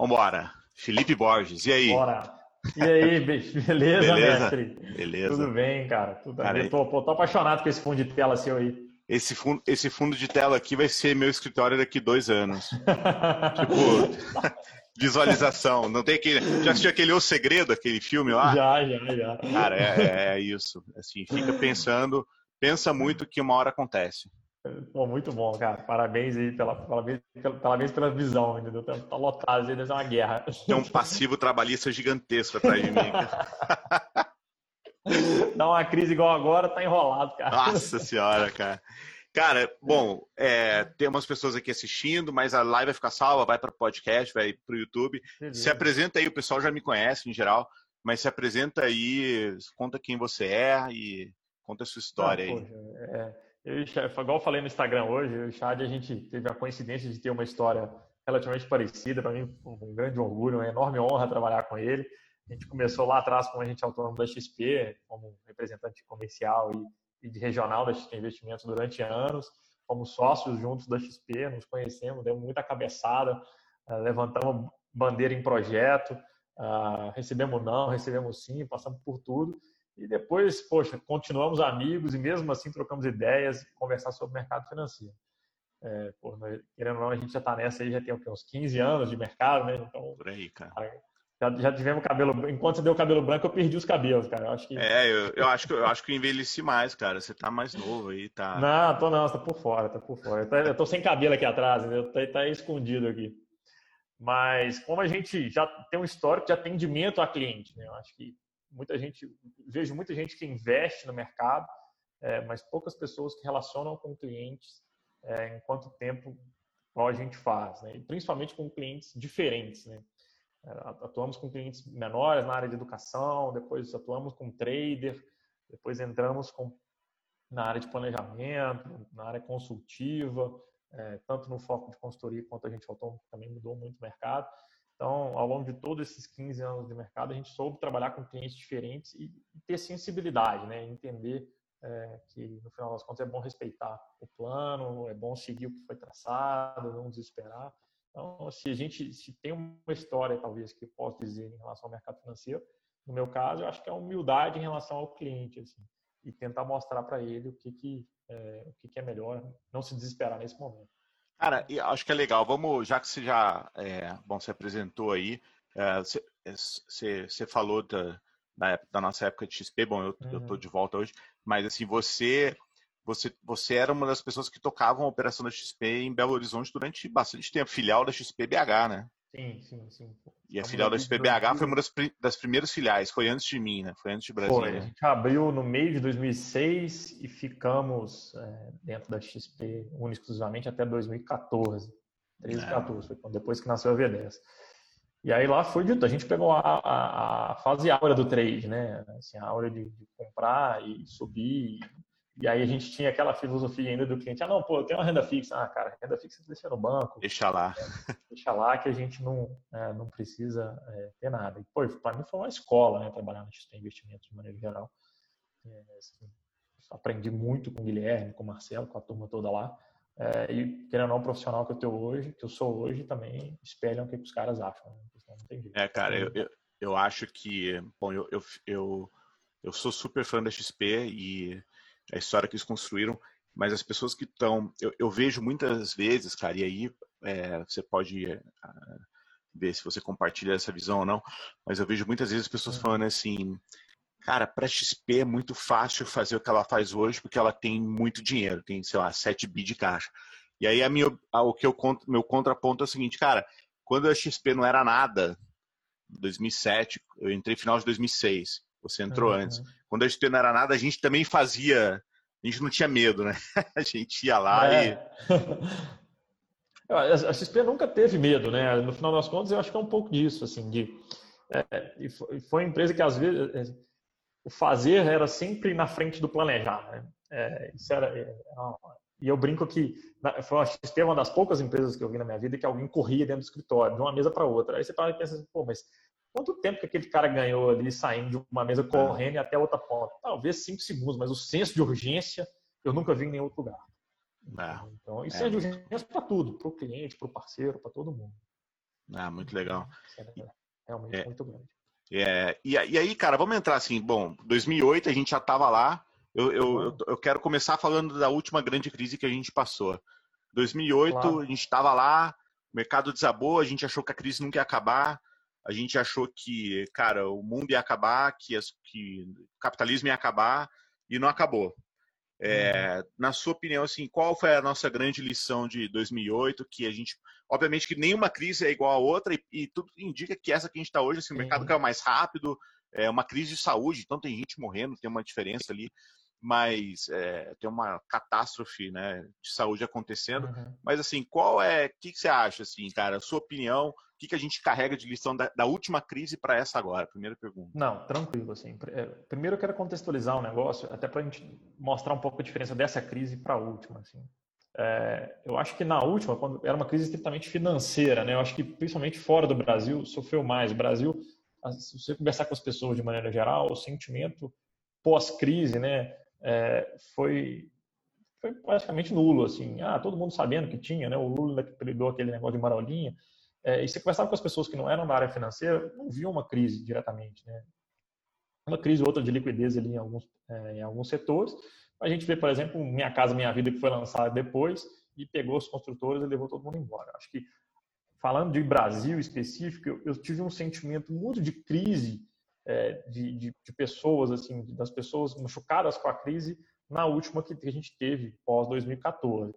Vambora. Felipe Borges, e aí? Bora. E aí, beleza, beleza, mestre? Beleza. Tudo bem, cara. Tudo cara, bem. Tô, tô, apaixonado com esse fundo de tela seu aí. Esse fundo, esse fundo de tela aqui vai ser meu escritório daqui dois anos. tipo, visualização. Não tem aquele. Já assistiu aquele O Segredo, aquele filme lá? Já, já, já. Cara, é, é isso. Assim, fica pensando, pensa muito que uma hora acontece. Pô, muito bom, cara. Parabéns aí pela, parabéns, parabéns pela visão, entendeu? Tá, tá lotado, deve ser uma guerra. Tem um passivo trabalhista gigantesco atrás de mim. Dá uma crise igual agora, tá enrolado, cara. Nossa senhora, cara. Cara, bom, é, tem umas pessoas aqui assistindo, mas a live vai ficar salva, vai para podcast, vai para o YouTube. Se apresenta aí, o pessoal já me conhece em geral, mas se apresenta aí, conta quem você é e conta a sua história ah, aí. Poxa, é eu, igual eu falei no Instagram hoje, o Chad, a gente teve a coincidência de ter uma história relativamente parecida. Para mim, um grande orgulho, uma enorme honra trabalhar com ele. A gente começou lá atrás como agente autônomo da XP, como representante comercial e, e de regional da XP Investimentos durante anos. Fomos sócios juntos da XP, nos conhecemos, demos muita cabeçada, uh, levantamos bandeira em projeto, uh, recebemos não, recebemos sim, passamos por tudo. E depois, poxa, continuamos amigos e mesmo assim trocamos ideias, conversar sobre o mercado financeiro. É, pô, querendo ou não, a gente já está nessa aí, já tem uns 15 anos de mercado, né? Então, Por aí, cara. Já, já tivemos cabelo. Enquanto você deu cabelo branco, eu perdi os cabelos, cara. Eu acho que... É, eu, eu, acho que, eu acho que eu envelheci mais, cara. Você tá mais novo aí, tá. Não, tô não, você tá por fora, tá por fora. Eu tô, eu tô sem cabelo aqui atrás, entendeu? Tá, tá escondido aqui. Mas como a gente já tem um histórico de atendimento a cliente, né? Eu acho que muita gente, vejo muita gente que investe no mercado, é, mas poucas pessoas que relacionam com clientes é, em quanto tempo a gente faz, né? E principalmente com clientes diferentes, né? É, atuamos com clientes menores na área de educação, depois atuamos com trader, depois entramos com, na área de planejamento, na área consultiva, é, tanto no foco de consultoria quanto a gente autônomo, também mudou muito o mercado. Então, ao longo de todos esses 15 anos de mercado, a gente soube trabalhar com clientes diferentes e, ter sensibilidade, né? entender é, que, no final das contas, é bom respeitar o plano, é bom seguir o que foi traçado, não desesperar. Então, se a gente se tem uma história, talvez, que eu posso dizer em relação ao mercado financeiro, no meu caso, eu acho que é a humildade em relação ao cliente, assim, e tentar mostrar para ele o que, que, é, o que, que é melhor, não se desesperar nesse momento. Cara, acho que é legal. Vamos, já que você já, é, bom, você apresentou aí, é, você, você, você, falou da, da, da, nossa época de XP. Bom, eu, uhum. eu tô de volta hoje, mas assim, você, você, você era uma das pessoas que tocavam a operação da XP em Belo Horizonte durante bastante tempo, filial da XP BH, né? Sim, sim, sim. E a filial da SPBH foi uma das, das, primeiras filiais, foi antes de mim, né? Foi antes de Brasil. Foi, a gente abriu no meio de 2006 e ficamos é, dentro da XP única exclusivamente até 2014. 13 e 14, foi depois que nasceu a V10. E aí lá foi dito, a gente pegou a, a, a fase áurea do trade, né? Assim, a áurea de, de comprar e subir e aí a gente tinha aquela filosofia ainda do cliente, ah, não, pô, eu tenho uma renda fixa. Ah, cara, renda fixa deixa no banco. Deixa lá. É, deixa lá que a gente não, é, não precisa é, ter nada. E, pô, para mim foi uma escola, né, trabalhar na XP Investimentos de maneira geral. É, assim, aprendi muito com o Guilherme, com o Marcelo, com a turma toda lá. É, e, querendo ou não, o profissional que eu tenho hoje, que eu sou hoje, também espelham o que os caras acham. Né? Jeito. É, cara, eu, eu, eu acho que, bom, eu, eu, eu, eu sou super fã da XP e a história que eles construíram, mas as pessoas que estão. Eu, eu, vejo muitas vezes, cara, e aí é, você pode uh, ver se você compartilha essa visão ou não, mas eu vejo muitas vezes as pessoas uhum. falando assim. Cara, para XP é muito fácil fazer o que ela faz hoje porque ela tem muito dinheiro, tem, sei lá, 7 bi de caixa. E aí a minha, a, o que eu meu contraponto é o seguinte, cara, quando a XP não era nada, 2007, eu entrei final de 2006, você entrou uhum. antes. Quando a XP não era nada, a gente também fazia. A gente não tinha medo, né? A gente ia lá é. e. A XP nunca teve medo, né? No final das contas, eu acho que é um pouco disso, assim, de. É, e foi uma empresa que às vezes é, o fazer era sempre na frente do planejar, né? É, isso era, é, e eu brinco que foi a XP é uma das poucas empresas que eu vi na minha vida que alguém corria dentro do escritório, de uma mesa para outra. Aí você para e pensa assim, pô, mas Quanto tempo que aquele cara ganhou ali saindo de uma mesa correndo e até outra ponta? Talvez cinco segundos, mas o senso de urgência eu nunca vi em nenhum outro lugar. É. Então, isso é, é de urgência para tudo, para o cliente, para o parceiro, para todo mundo. Ah, muito legal. Realmente é, muito grande. É, e, e, aí, cara, vamos entrar assim. Bom, 2008 a gente já estava lá. Eu, eu, eu, eu, quero começar falando da última grande crise que a gente passou. 2008 claro. a gente estava lá, o mercado desabou, a gente achou que a crise nunca ia acabar, a gente achou que, cara, o mundo ia acabar, que, as, que o capitalismo ia acabar e não acabou. É, uhum. Na sua opinião, assim, qual foi a nossa grande lição de 2008? Que a gente, obviamente, que nenhuma crise é igual a outra e, e tudo indica que essa que a gente está hoje, assim, o mercado caiu mais rápido, é uma crise de saúde, então tem gente morrendo, tem uma diferença ali, mas é, tem uma catástrofe, né, de saúde acontecendo. Uhum. Mas assim, qual é, o que, que, você acha, assim, cara? Sua opinião? que, que a gente carrega de lição da, da última crise para essa agora? Primeira pergunta. Não, tranquilo. Assim. É, primeiro eu quero contextualizar o um negócio, até para a gente mostrar um pouco a diferença dessa crise para a última. Assim. É, eu acho que na última, quando era uma crise estritamente financeira, né? eu acho que principalmente fora do Brasil sofreu mais. O Brasil, se você conversar com as pessoas de maneira geral, o sentimento pós-crise né, é, foi foi praticamente nulo, assim, ah, todo mundo sabendo que tinha, né, o Lula que apelidou aquele negócio de marolinha, é, e você conversava com as pessoas que não eram da área financeira, não viam uma crise diretamente, né? Uma crise ou outra de liquidez ali em alguns, é, em alguns setores. A gente vê, por exemplo, Minha Casa Minha Vida, que foi lançada depois e pegou os construtores e levou todo mundo embora. Acho que, falando de Brasil específico, eu, eu tive um sentimento muito de crise é, de, de, de, pessoas, assim, das pessoas machucadas com a crise na última que a gente teve pós 2014.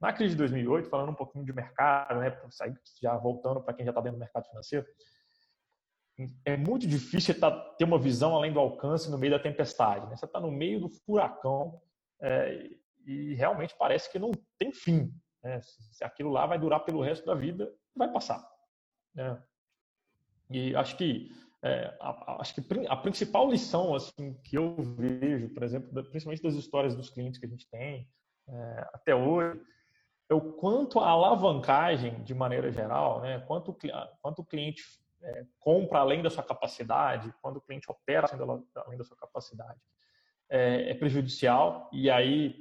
Na crise de 2008, falando um pouquinho de mercado, né, já voltando para quem já está dentro do mercado financeiro, é muito difícil tá, ter uma visão além do alcance no meio da tempestade. Né? Você está no meio do furacão é, e realmente parece que não tem fim. Né? Aquilo lá vai durar pelo resto da vida, vai passar. Né? E acho que é, a, acho que a principal lição assim que eu vejo, por exemplo, principalmente das histórias dos clientes que a gente tem é, até hoje, é o quanto a alavancagem, de maneira geral, né, quanto, quanto o cliente é, compra além da sua capacidade, quando o cliente opera além da sua capacidade, é, é prejudicial. E aí,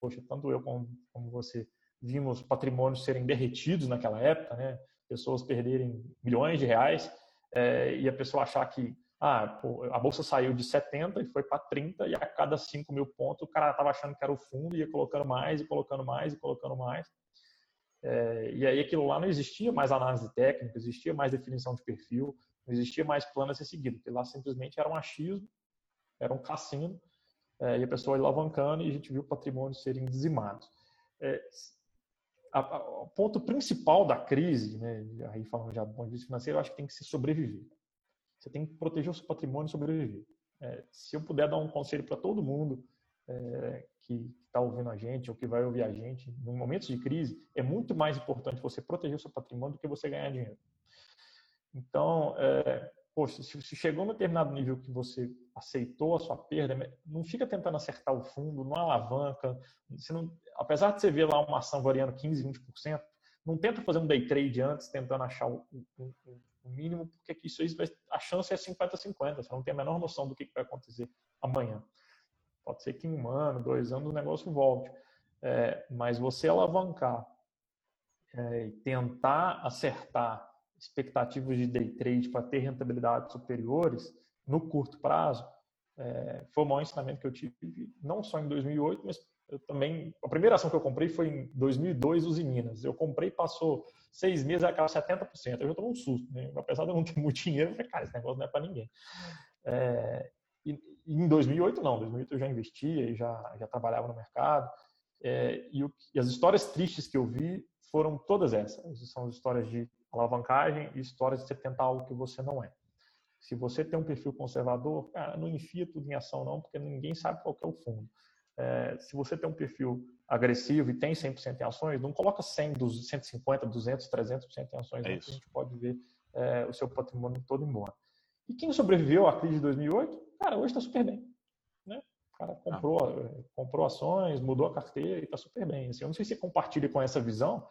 poxa, tanto eu como, como, você vimos patrimônios serem derretidos naquela época, né, pessoas perderem milhões de reais é, e a pessoa achar que ah, a bolsa saiu de 70 e foi para 30 e a cada 5 mil pontos o cara estava achando que era o fundo ia colocando mais e colocando mais e colocando mais. É, e aí aquilo lá não existia mais análise técnica, existia mais definição de perfil, não existia mais plano a ser seguido, porque lá simplesmente era um achismo, era um cassino, é, e a pessoa ia alavancando e a gente viu o patrimônio serem dizimados. É, o ponto principal da crise, né, aí falando já do ponto de vista financeiro, eu acho que tem que se sobreviver. Você tem que proteger o seu patrimônio e sobreviver. É, se eu puder dar um conselho para todo mundo é, que está ouvindo a gente ou que vai ouvir a gente, em momentos de crise, é muito mais importante você proteger o seu patrimônio do que você ganhar dinheiro. Então, é, poxa, se, se chegou no determinado nível que você aceitou a sua perda, não fica tentando acertar o fundo, não alavanca. Não, apesar de você ver lá uma ação variando 15%, 20%, não tenta fazer um day trade antes, tentando achar o, o, o mínimo, porque isso vai, a chance é 50-50, você não tem a menor noção do que vai acontecer amanhã. Pode ser que em um ano, dois anos o negócio volte. É, mas você alavancar é, e tentar acertar expectativas de day trade para ter rentabilidades superiores no curto prazo, é, foi o maior ensinamento que eu tive, não só em 2008, mas eu também. A primeira ação que eu comprei foi em 2002, Usiminas. Eu comprei, passou seis meses, acaba 70%. Eu já tomei um susto, né? Apesar de eu não ter muito dinheiro, eu falei, cara, esse negócio não é para ninguém. É, e, em 2008, não. Em 2008 eu já investia e já, já trabalhava no mercado. É, e, o, e, as histórias tristes que eu vi foram todas essas. São histórias de alavancagem e histórias de você tentar algo que você não é. Se você tem um perfil conservador, cara, não enfia tudo em ação não, porque ninguém sabe qual é o fundo é, se você tem um perfil agressivo e tem 100% em ações, não coloca 100, 150, 200, 300% em ações, é a gente pode ver é, o seu patrimônio todo embora. E quem sobreviveu à crise de 2008, cara, hoje está super bem. Né? O cara comprou, ah. comprou ações, mudou a carteira e está super bem. Assim, eu não sei se compartilha com essa visão,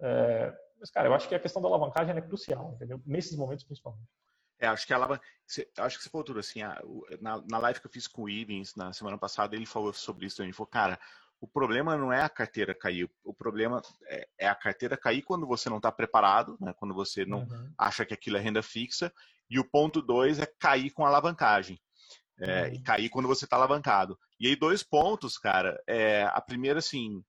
é, mas, cara, eu acho que a questão da alavancagem é crucial, entendeu? Nesses momentos, principalmente. É, acho que ela. Acho que você falou tudo assim. na, na live que eu fiz com o Ivens na semana passada, ele falou sobre isso. Ele falou, cara, o problema não é a carteira cair, o problema é, é a carteira cair quando você não está preparado, né? quando você não uhum. acha que aquilo é renda fixa, e o ponto dois é cair com alavancagem. É, uhum. E cair quando você está alavancado. E aí, dois pontos, cara. É, a primeira, assim,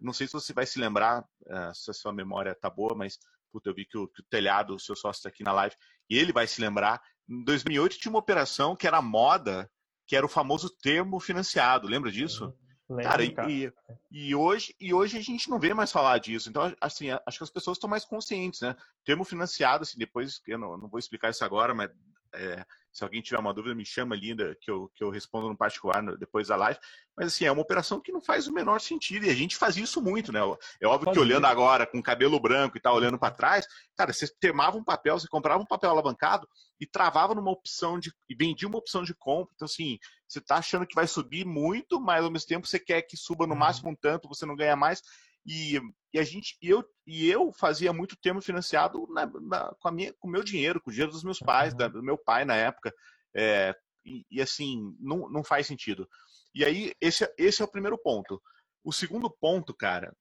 não sei se você vai se lembrar, uh, se a sua memória tá boa, mas puta, eu vi que o, que o telhado, o seu sócio está aqui na live, e ele vai se lembrar. Em 2008 tinha uma operação que era moda, que era o famoso termo financiado. Lembra disso? Uhum. Cara, e, e, hoje, e hoje a gente não vê mais falar disso. Então, assim, acho que as pessoas estão mais conscientes, né? Termo financiado, assim, depois, eu não, não vou explicar isso agora, mas é, se alguém tiver uma dúvida, me chama linda, que eu, que eu respondo no particular no, depois da live. Mas assim, é uma operação que não faz o menor sentido. E a gente fazia isso muito, né? É óbvio que olhando agora, com cabelo branco e tal, olhando para trás, cara, você termava um papel, você comprava um papel alavancado e travava numa opção de. e vendia uma opção de compra. Então, assim, você está achando que vai subir muito, mas ao mesmo tempo você quer que suba no uhum. máximo um tanto, você não ganha mais. E, e a gente, e eu, e eu fazia muito termo financiado na, na, com, a minha, com o meu dinheiro, com o dinheiro dos meus pais, da, do meu pai na época. É, e, e, assim, não, não faz sentido. E aí, esse, esse é o primeiro ponto. O segundo ponto, cara,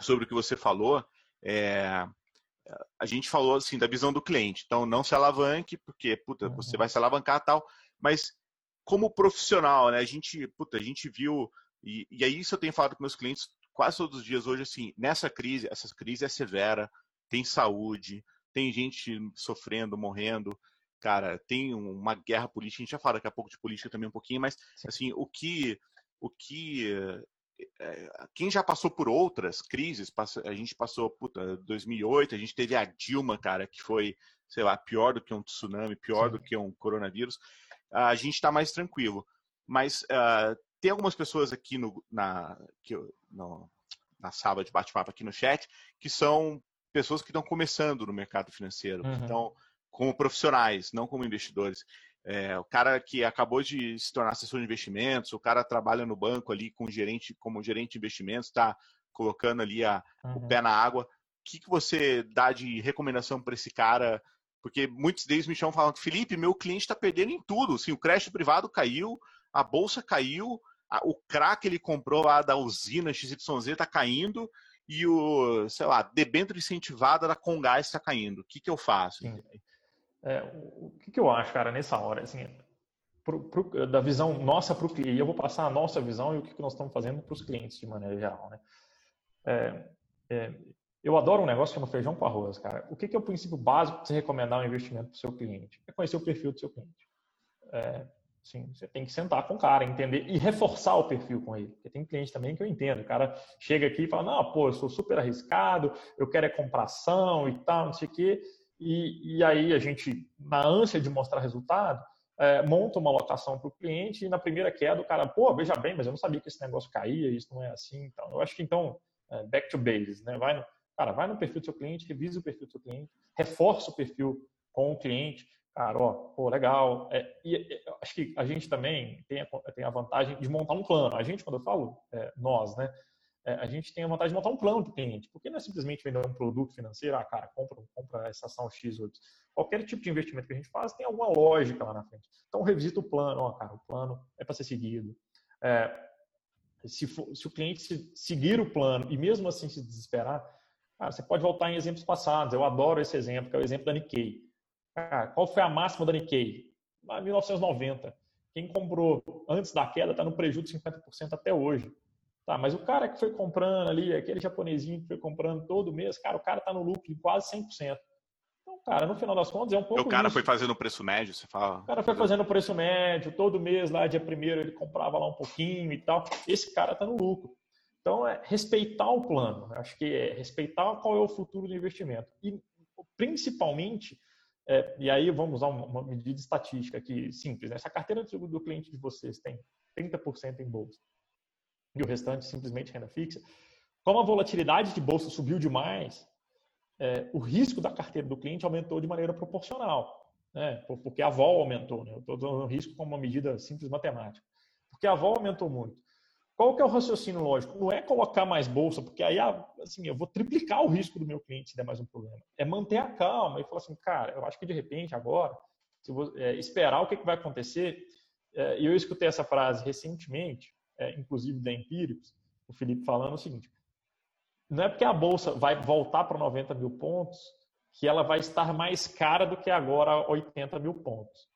sobre o que você falou, é, a gente falou assim da visão do cliente. Então, não se alavanque, porque puta, você vai se alavancar tal, mas como profissional, né? A gente, puta, a gente viu e, e aí isso eu tenho falado com meus clientes quase todos os dias hoje, assim, nessa crise, essa crise é severa, tem saúde, tem gente sofrendo, morrendo, cara, tem uma guerra política, a gente já fala daqui a pouco de política também um pouquinho, mas, Sim. assim, o que, o que, é, quem já passou por outras crises, a gente passou, puta, 2008, a gente teve a Dilma, cara, que foi, sei lá, pior do que um tsunami, pior Sim. do que um coronavírus, a gente está mais tranquilo. Mas uh, tem algumas pessoas aqui no, na, que, no, na sala de bate-papo aqui no chat que são pessoas que estão começando no mercado financeiro, uhum. que estão como profissionais, não como investidores. É, o cara que acabou de se tornar assessor de investimentos, o cara trabalha no banco ali com gerente, como gerente de investimentos, está colocando ali a, uhum. o pé na água. O que, que você dá de recomendação para esse cara? Porque muitos deles me chamam falando, Felipe, meu cliente está perdendo em tudo. Assim, o crédito privado caiu, a bolsa caiu, o crack ele comprou lá da usina XYZ está caindo e o, sei lá, debênture incentivada da Congás está caindo. O que, que eu faço? É, o que, que eu acho, cara, nessa hora, assim, pro, pro, da visão nossa para o cliente, eu vou passar a nossa visão e o que, que nós estamos fazendo para os clientes de maneira geral, né? É, é, eu adoro um negócio que chama feijão com arroz, cara. O que, que é o princípio básico para você recomendar um investimento para o seu cliente? É conhecer o perfil do seu cliente. É, Sim, você tem que sentar com o cara, entender e reforçar o perfil com ele. Porque tem cliente também que eu entendo. O cara chega aqui e fala: Não, pô, eu sou super arriscado, eu quero é compração e tal, não sei o quê. E, e aí a gente, na ânsia de mostrar resultado, é, monta uma alocação para o cliente e na primeira queda o cara, pô, veja bem, mas eu não sabia que esse negócio caía, isso não é assim. Então, eu acho que então, é, back to basics, né? Vai no, cara, vai no perfil do seu cliente, revisa o perfil do seu cliente, reforça o perfil com o cliente, cara, ó, pô, legal. É, e acho que a gente também tem a, tem a vantagem de montar um plano. A gente, quando eu falo é, nós, né, é, a gente tem a vantagem de montar um plano para o cliente, porque não é simplesmente vender um produto financeiro, ah, cara, compra, compra essa ação X ou Qualquer tipo de investimento que a gente faz tem alguma lógica lá na frente. Então, revisita o plano, ó, cara, o plano é para ser seguido. É, se, for, se o cliente se, seguir o plano e mesmo assim se desesperar, cara, você pode voltar em exemplos passados. Eu adoro esse exemplo, que é o exemplo da Nikkei. Ah, qual foi a máxima da Nikkei? Em 1990. Quem comprou antes da queda está no prejuízo de 50% até hoje. Tá, mas o cara que foi comprando ali, aquele japonesinho que foi comprando todo mês, cara, o cara está no lucro de quase 100%. Então, cara, no final das contas é um pouco. O cara isso. foi fazendo o preço médio, você fala? O cara foi fazendo o preço médio, todo mês lá, dia primeiro, ele comprava lá um pouquinho e tal. Esse cara está no lucro. Então, é respeitar o plano. Acho que é respeitar qual é o futuro do investimento. E, principalmente, é, e aí vamos usar uma, medida estatística aqui simples. Né? Se a carteira do, cliente de vocês tem 30% em bolsa e o restante simplesmente renda fixa, como a volatilidade de bolsa subiu demais, é, o risco da carteira do cliente aumentou de maneira proporcional, né? porque a vol aumentou. Né? Eu estou dando risco como uma medida simples matemática. Porque a vol aumentou muito. Qual que é o raciocínio lógico? Não é colocar mais bolsa, porque aí assim, eu vou triplicar o risco do meu cliente se der mais um problema. É manter a calma e falar assim, cara, eu acho que de repente agora, se vou, é, esperar o que, que vai acontecer. É, e eu escutei essa frase recentemente, é, inclusive da Empíricos, o Felipe falando o seguinte: não é porque a bolsa vai voltar para 90 mil pontos que ela vai estar mais cara do que agora 80 mil pontos.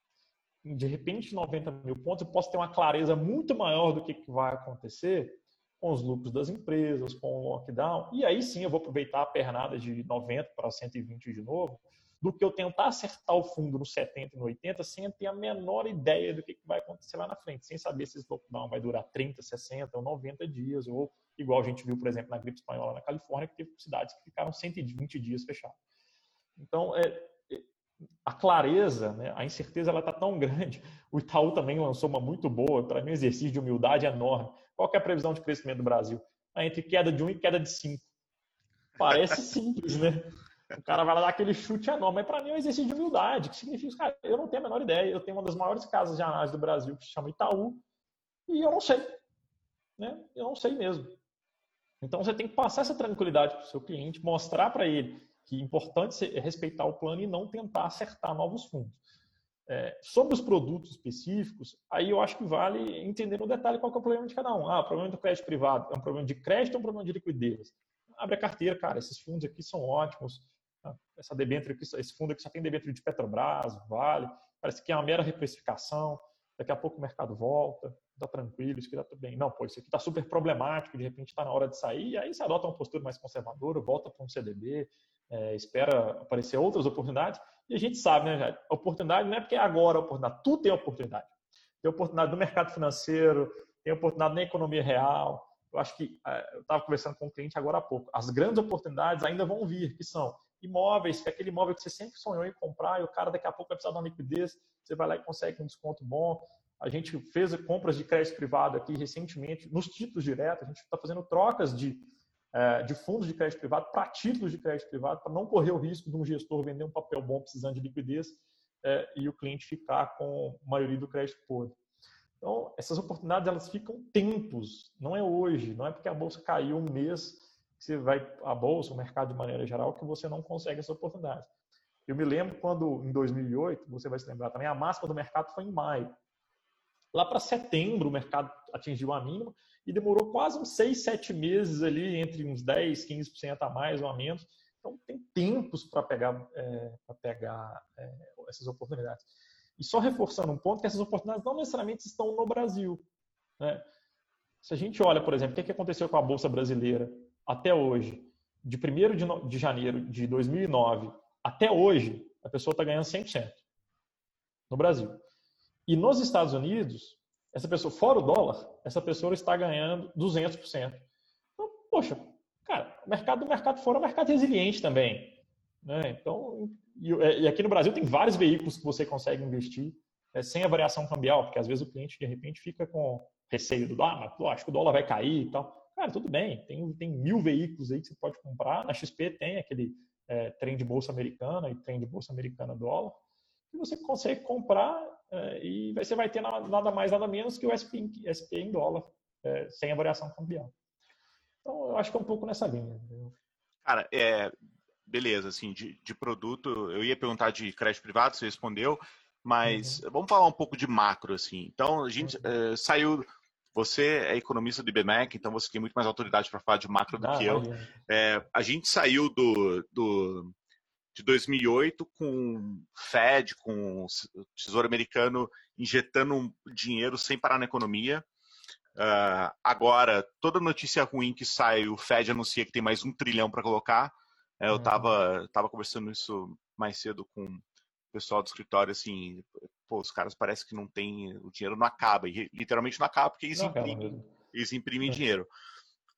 De repente, 90 mil pontos, eu posso ter uma clareza muito maior do que, que vai acontecer com os lucros das empresas, com o lockdown, e aí sim eu vou aproveitar a pernada de 90 para 120 de novo, do que eu tentar acertar o fundo no 70 e no 80 sem ter a menor ideia do que vai acontecer lá na frente, sem saber se esse lockdown vai durar 30, 60 ou 90 dias, ou igual a gente viu, por exemplo, na gripe espanhola na Califórnia, que teve cidades que ficaram 120 dias fechadas. Então, é, a clareza, né, a incerteza, ela está tão grande. O Itaú também lançou uma muito boa, para mim, um exercício de humildade enorme. Qual é a previsão de crescimento do Brasil? Ah, entre queda de 1 e queda de 5. Parece simples, né? O cara vai lá dar aquele chute enorme. Mas para mim é um exercício de humildade, que significa, cara, eu não tenho a menor ideia. Eu tenho uma das maiores casas de análise do Brasil, que se chama Itaú, e eu não sei. Né? Eu não sei mesmo. Então você tem que passar essa tranquilidade para o seu cliente, mostrar para ele que é importante respeitar o plano e não tentar acertar novos fundos. É, sobre os produtos específicos, aí eu acho que vale entender no detalhe qual é o problema de cada um. Ah, o problema do crédito privado é um problema de crédito ou um problema de liquidez? Abre a carteira, cara, esses fundos aqui são ótimos, ah, essa debênture aqui, esse fundo aqui só tem debênture de Petrobras, Vale, parece que é uma mera reprecificação, daqui a pouco o mercado volta, tá tranquilo, isso aqui tá tudo bem. Não, pô, isso aqui tá super problemático, de repente está na hora de sair, aí você adota uma postura mais conservadora, volta para um CDB, é, espera aparecer outras oportunidades, e a gente sabe, né, oportunidade não é porque é agora a oportunidade, tudo tem oportunidade. Tem oportunidade no mercado financeiro, tem oportunidade na economia real, eu acho que é, eu estava conversando com um cliente agora há pouco. As grandes oportunidades ainda vão vir, que são imóveis, que é aquele imóvel que você sempre sonhou em comprar e o cara daqui a pouco vai precisar de uma liquidez, você vai lá e consegue um desconto bom. A gente fez compras de crédito privado aqui recentemente, nos títulos diretos, a gente está fazendo trocas de, de fundos de crédito privado para títulos de crédito privado, para não correr o risco de um gestor vender um papel bom precisando de liquidez é, e o cliente ficar com a maioria do crédito podre. Então, essas oportunidades elas ficam tempos, não é hoje, não é porque a bolsa caiu um mês que você vai a bolsa, o mercado de maneira geral, que você não consegue essa oportunidade. Eu me lembro quando, em 2008, você vai se lembrar também, a máxima do mercado foi em maio. Lá para setembro, o mercado atingiu a mínima e demorou quase uns 6, 7 meses ali, entre uns 10, 15% a mais ou a menos. Então, tem tempos para pegar, é, pegar é, essas oportunidades. E só reforçando um ponto, que essas oportunidades não necessariamente estão no Brasil. Né? Se a gente olha, por exemplo, o que aconteceu com a Bolsa Brasileira até hoje, de 1 de janeiro de 2009 até hoje, a pessoa está ganhando 100% no Brasil. E nos Estados Unidos, essa pessoa, fora o dólar, essa pessoa está ganhando 200%. Então, poxa, cara, o mercado do mercado fora é um mercado resiliente também. Né? Então, é, e, aqui no Brasil tem vários veículos que você consegue investir é, sem a variação cambial, porque às vezes o cliente de repente fica com receio do ah, mas, pô, acho que o dólar vai cair e tal. Cara, tudo bem, tem, tem mil veículos aí que você pode comprar. Na XP tem aquele é, trem de bolsa americana e trem de bolsa americana dólar, que você consegue comprar é, e você vai ter nada, mais, nada menos que o SP, SP em dólar, é, sem a variação cambial. Então, eu acho que é um pouco nessa linha. Cara, é, beleza, assim, de, de produto, eu ia perguntar de crédito privado, você respondeu, mas uhum. vamos falar um pouco de macro, assim. Então, a gente uhum. uh, saiu. Você é economista do IBMEC, então você tem muito mais autoridade para falar de macro do ah, que eu. É, a gente saiu do, do, de 2008 com Fed, com o Tesouro Americano injetando dinheiro sem parar na economia. Uh, agora, toda notícia ruim que sai, o Fed anuncia que tem mais um trilhão para colocar. É, eu estava uhum. tava conversando isso mais cedo com o pessoal do escritório, assim, pô, os caras parecem que não tem, o dinheiro não acaba, e literalmente não acaba porque eles não imprimem, eles imprimem é. dinheiro.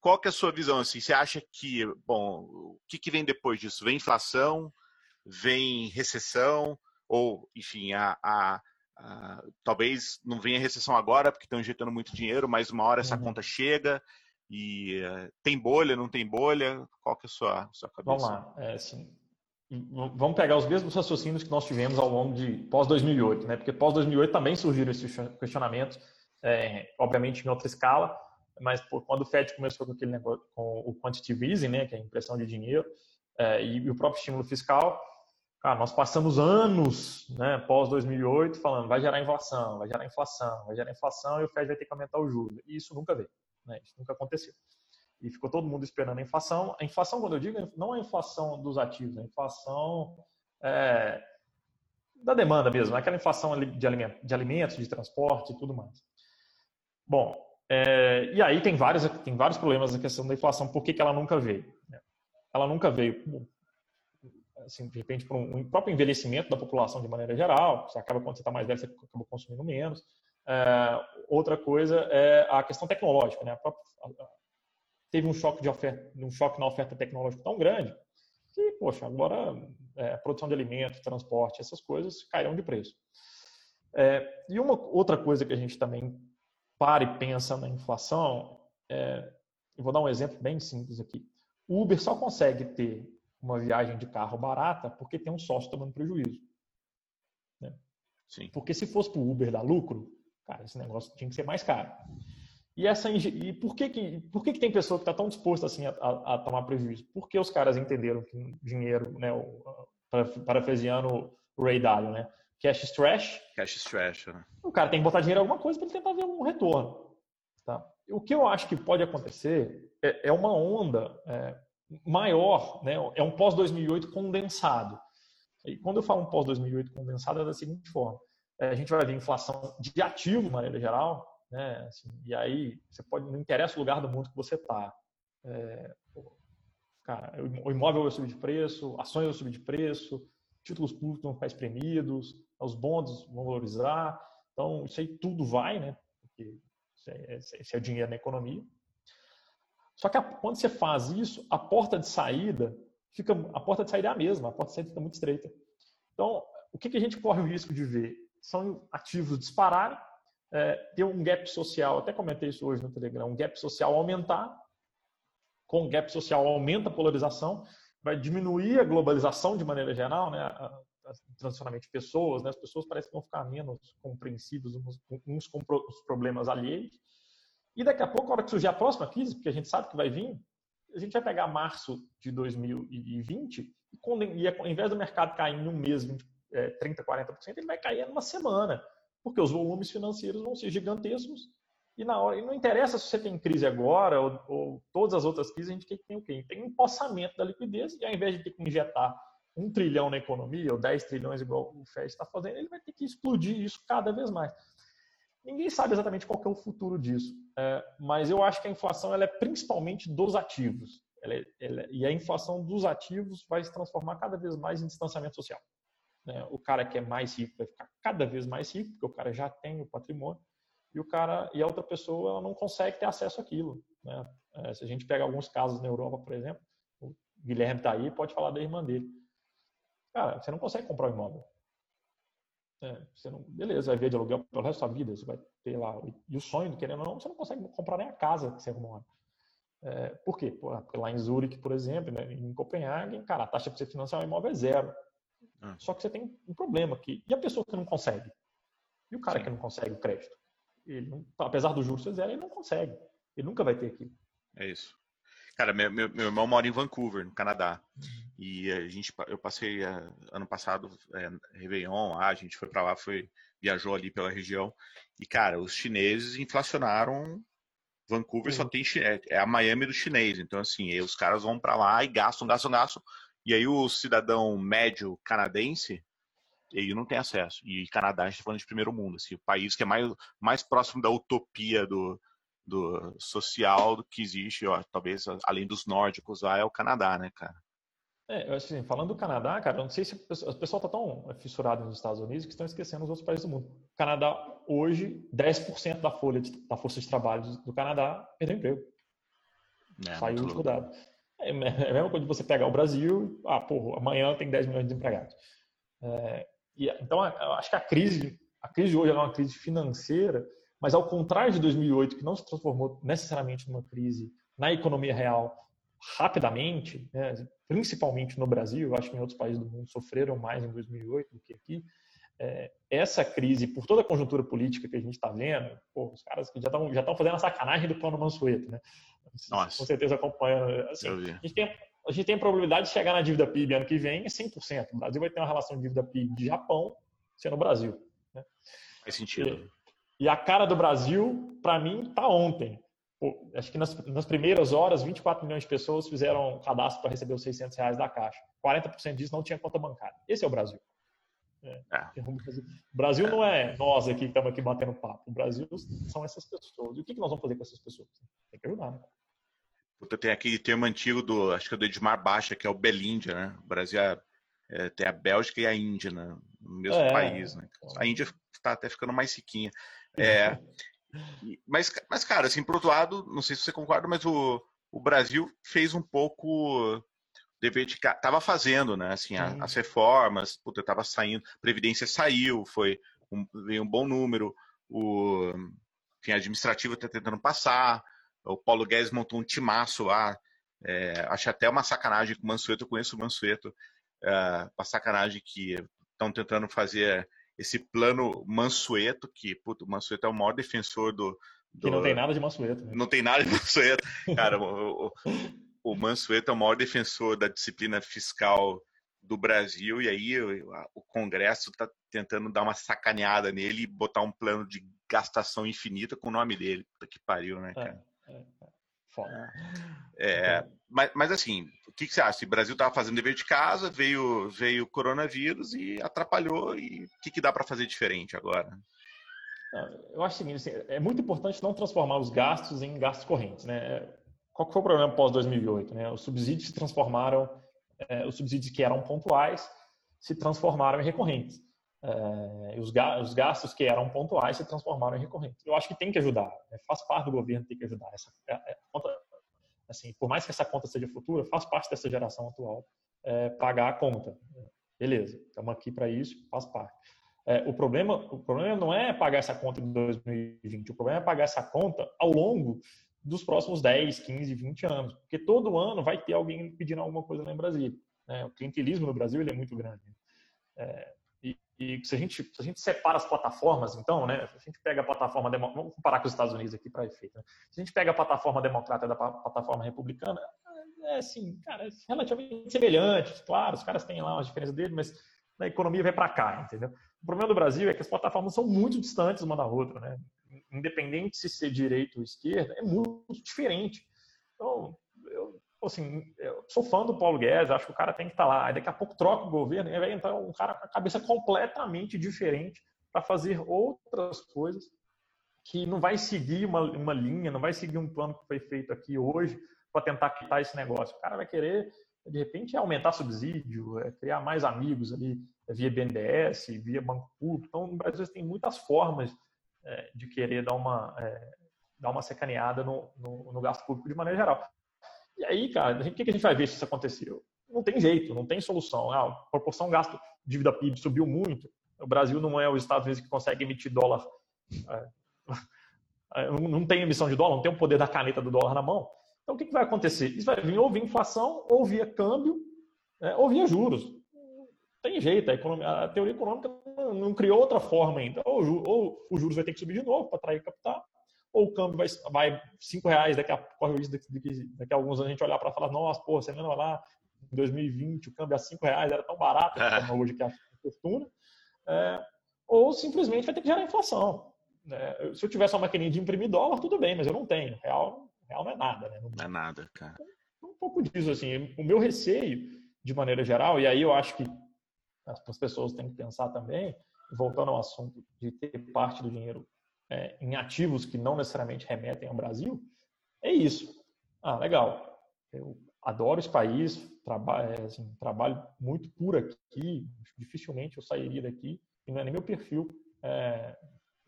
Qual que é a sua visão, assim, você acha que, bom, o que, que vem depois disso? Vem inflação, vem recessão, ou, enfim, a, a, a talvez não venha recessão agora porque estão injetando muito dinheiro, mas uma hora essa uhum. conta chega, e uh, tem bolha, não tem bolha? Qual que é a sua, sua cabeça? Vamos lá. É, assim, vamos pegar os mesmos raciocínios que nós tivemos ao longo de pós-2008, né? Porque pós-2008 também surgiram esses questionamentos, é, obviamente em outra escala, mas pô, quando o Fed começou com aquele negócio, com o quantitative easing, né, que é a impressão de dinheiro, é, e, e, o próprio estímulo fiscal, Cara, nós passamos anos, né, pós 2008, falando vai gerar inflação, vai gerar inflação, vai gerar inflação e o Fed vai ter que aumentar o juros. E isso nunca veio, né? Isso nunca aconteceu. E ficou todo mundo esperando a inflação. A inflação, quando eu digo, não é a inflação dos ativos, é a inflação é, da demanda mesmo, aquela inflação de alimentos, de, alimentos, de transporte e tudo mais. Bom, é, e aí tem vários, tem vários problemas na questão da inflação. Por que, que ela nunca veio? Né? Ela nunca veio assim, de repente, por um, próprio envelhecimento da população de maneira geral. Você acaba, quando você está mais velho, você acaba consumindo menos. É, outra coisa é a questão tecnológica. Né? Própria, teve um choque, de oferta, um choque na oferta tecnológica tão grande que, poxa, agora é, produção de alimentos, transporte, essas coisas caíram de preço. É, e uma outra coisa que a gente também para e pensa na inflação, é, eu vou dar um exemplo bem simples aqui. O Uber só consegue ter uma viagem de carro barata porque tem um sócio tomando prejuízo. Né? Sim. Porque se fosse para o Uber dar lucro, cara, esse negócio tinha que ser mais caro. E, essa, e por, que, que, por que, que tem pessoa que está tão disposta assim, a, a, a, tomar prejuízo? Porque os caras entenderam que dinheiro, né, o, parafraseando o Ray Dalio, né? Cash is trash. Cash is trash, né? O cara tem que botar dinheiro em alguma coisa para ele tentar ver algum retorno. Tá? O que eu acho que pode acontecer é, é uma onda é, maior, né? é um pós-2008 condensado. E quando eu falo um pós-2008 condensado, é da seguinte forma: é, a gente vai ver inflação de ativo, de maneira geral, né? Assim, e aí você pode, não interessa o lugar do mundo que você está. É, cara, o imóvel vai subir de preço, ações vão subir de preço, títulos públicos vão ficar espremidos, os bonds vão valorizar. Então, isso aí tudo vai, né? Porque esse é, é o dinheiro na economia. Só que a, quando você faz isso, a porta de saída fica a porta de saída é a mesma, a porta de saída fica muito estreita. Então, o que, que a gente corre o risco de ver? São ativos dispararem, é, ter um gap social, até comentei isso hoje no Telegram, um gap social aumentar, com o gap social aumenta a polarização, vai diminuir a globalização de maneira geral, né? transicionamento de pessoas, né? as pessoas parecem que vão ficar menos compreensivos uns com os problemas alheios, e daqui a pouco, a hora que surgir a próxima crise, porque a gente sabe que vai vir, a gente vai pegar março de 2020 e, quando, e ao invés do mercado cair em um mês 20, é, 30, 40%, ele vai cair em uma semana, porque os volumes financeiros vão ser gigantescos e na hora, e não interessa se você tem crise agora ou, ou todas as outras crises, a gente tem o quê? Tem um empossamento da liquidez e ao invés de ter que injetar um trilhão na economia ou 10 trilhões igual o Fed está fazendo, ele vai ter que explodir isso cada vez mais. Ninguém sabe exatamente qual é o futuro disso, é, mas eu acho que a inflação ela é principalmente dos ativos. Ela é, ela é, e a inflação dos ativos vai se transformar cada vez mais em distanciamento social. Né? O cara que é mais rico vai ficar cada vez mais rico, porque o cara já tem o patrimônio, e o cara e a outra pessoa ela não consegue ter acesso àquilo. Né? É, se a gente pega alguns casos na Europa, por exemplo, o Guilherme está aí, pode falar da irmã dele. Cara, você não consegue comprar um imóvel. É, você não, beleza, vai ver de aluguel pelo resto da sua vida, você vai ter lá. E o sonho, querendo ou não, você não consegue comprar nem a casa que você mora. É, por quê? Porque lá em Zurich, por exemplo, né, em Copenhague, cara, a taxa para você financiar um imóvel é zero. Ah. Só que você tem um problema aqui. E a pessoa que não consegue? E o cara Sim. que não consegue o crédito? Ele apesar do juros ser zero, ele não consegue. Ele nunca vai ter aquilo. É isso. Cara, meu, meu, meu irmão mora em Vancouver, no Canadá. Uhum. E a gente, eu passei eh, ano passado, é, Réveillon, a gente foi para lá, foi, viajou ali pela região. E, cara, os chineses inflacionaram. Vancouver só tem é, é a Miami do chinês. Então, assim, os caras vão para lá e gastam, gastam, gastam. E aí o cidadão médio canadense, ele não tem acesso. E Canadá, a gente está falando de primeiro mundo, assim, o país que é mais, mais próximo da utopia do, do social que existe, ó, talvez além dos nórdicos lá, é o Canadá, né, cara? É, assim, falando do Canadá, cara, eu não sei se o pessoal está tão fissurado nos Estados Unidos que estão esquecendo os outros países do mundo. O Canadá, hoje, 10% da folha de, da força de trabalho do Canadá perdeu emprego. É, Saiu o último dado. É, é a mesma coisa de você pegar o Brasil, ah, porra, amanhã tem 10 milhões de desempregados. É, e, então, eu acho que a crise, a crise de hoje é uma crise financeira, mas ao contrário de 2008, que não se transformou necessariamente numa crise na economia real, rapidamente, né, principalmente no Brasil, acho que em outros países do mundo sofreram mais em 2008 do que aqui. É, essa crise, por toda a conjuntura política que a gente está vendo, pô, os caras que já estão já fazendo a sacanagem do plano Mansueto, né? Nossa. Com certeza acompanhando. Assim, a gente tem a gente tem a probabilidade de chegar na dívida PIB ano que vem é 100%. O Brasil vai ter uma relação de dívida PIB de Japão sendo o Brasil. Né? Faz sentido. E, e, a cara do Brasil, para mim, está ontem. Pô, acho que nas, nas, primeiras horas, 24 milhões de pessoas fizeram cadastro para receber os 600 reais da Caixa. 40% disso não tinha conta bancária. Esse é o Brasil. É. É. O Brasil não é nós aqui que estamos aqui batendo papo. O Brasil são essas pessoas. E o que nós vamos fazer com essas pessoas? Tem que ajudar, né? Puta, tem aquele termo antigo do, acho que é do Edmar Baixa, que é o Belíndia, né? O Brasil é, é, tem a Bélgica e a Índia, né? No mesmo é, país, né? A Índia está até ficando mais riquinha. É, mas, mas, cara, assim, por outro lado, não sei se você concorda, mas o, o Brasil fez um pouco dever de tava fazendo, né? Assim, a, as reformas, puta, tava saindo, previdência saiu, foi um, veio um bom número, o enfim, a administrativa está tentando passar, o Paulo Guedes montou um timaço lá. É, acho até uma sacanagem com o Mansueto. Eu conheço o Mansueto. É, uma sacanagem que estão tentando fazer esse plano Mansueto, que puto, o Mansueto é o maior defensor do, do... Que não tem nada de Mansueto. Né? Não tem nada de Mansueto. Cara, o, o, o Mansueto é o maior defensor da disciplina fiscal do Brasil e aí o Congresso está tentando dar uma sacaneada nele e botar um plano de gastação infinita com o nome dele. Puta que pariu, né, é. cara? É. Foda. É, mas, mas assim, o que, que, você acha? O Brasil estava fazendo dever de casa, veio, veio o coronavírus e atrapalhou, e o que, que dá para fazer diferente agora? Eu acho o seguinte, assim, é muito importante não transformar os gastos em gastos correntes. Né? Qual foi o problema pós-2008? Né? Os subsídios se transformaram, é, os subsídios que eram pontuais se transformaram em recorrentes. É, os, gastos que eram pontuais se transformaram em recorrentes. Eu acho que tem que ajudar, né? faz parte do governo ter que ajudar. Essa, é, é, conta, assim, por mais que essa conta seja futura, faz parte dessa geração atual é, pagar a conta. Beleza, estamos aqui para isso, faz parte. É, o, problema, o problema não é pagar essa conta em 2020, o problema é pagar essa conta ao longo dos próximos 10, 15, 20 anos, porque todo ano vai ter alguém pedindo alguma coisa lá em Brasília. Né? O clientelismo no Brasil ele é muito grande. É, e se a gente, se a gente separa as plataformas, então, né, a gente pega a plataforma vamos comparar com os Estados Unidos aqui para efeito, né? se a gente pega a plataforma democrata da plataforma republicana, é assim, cara, é relativamente semelhante, claro, os caras têm lá umas diferenças deles, mas a economia vai para cá, entendeu? O problema do Brasil é que as plataformas são muito distantes uma da outra, né? Independente se ser direita ou esquerda, é muito diferente. Então, assim, eu sou fã do Paulo Guedes, acho que o cara tem que estar tá lá. Aí daqui a pouco troca o governo e vai entrar um cara com a cabeça completamente diferente para fazer outras coisas que não vai seguir uma, uma linha, não vai seguir um plano que foi feito aqui hoje para tentar quitar esse negócio. O cara vai querer, de repente, aumentar subsídio, é, criar mais amigos ali via BNDES, via banco público. Então, no Brasil tem muitas formas é, de querer dar uma, é, dar uma secaneada no, no, no gasto público de maneira geral. E aí, cara, o que a gente vai ver se isso aconteceu? Não tem jeito, não tem solução. Ah, a proporção gasto dívida PIB subiu muito. O Brasil não é os Estados Unidos que consegue emitir dólar. É, é, não tem emissão de dólar, não tem o poder da caneta do dólar na mão. Então, o que vai acontecer? Isso vai vir ou via inflação, ou via câmbio, né, ou via juros. Não tem jeito, a, economia, a teoria econômica não criou outra forma ainda. Ou, ou os juros vai ter que subir de novo para atrair capital, ou o câmbio vai, vai 5 reais, daqui a, corre o risco daqui, daqui a alguns anos a gente olhar para falar, nossa, pô, você lembra lá, em 2020 o câmbio a 5 reais era tão barato, é. hoje que é fortuna, é, ou simplesmente vai ter que gerar inflação. É, se eu tivesse uma maquininha de imprimir dólar, tudo bem, mas eu não tenho. Real, real não é nada, né? Não, não é nada, cara. Um pouco disso, assim. O meu receio, de maneira geral, e aí eu acho que as pessoas têm que pensar também, voltando ao assunto de ter parte do dinheiro é, em ativos que não necessariamente remetem ao Brasil, é isso. Ah, legal. Eu adoro esse país, trabalho, é, assim, trabalho muito por aqui, dificilmente eu sairia daqui, e não é nem meu perfil é,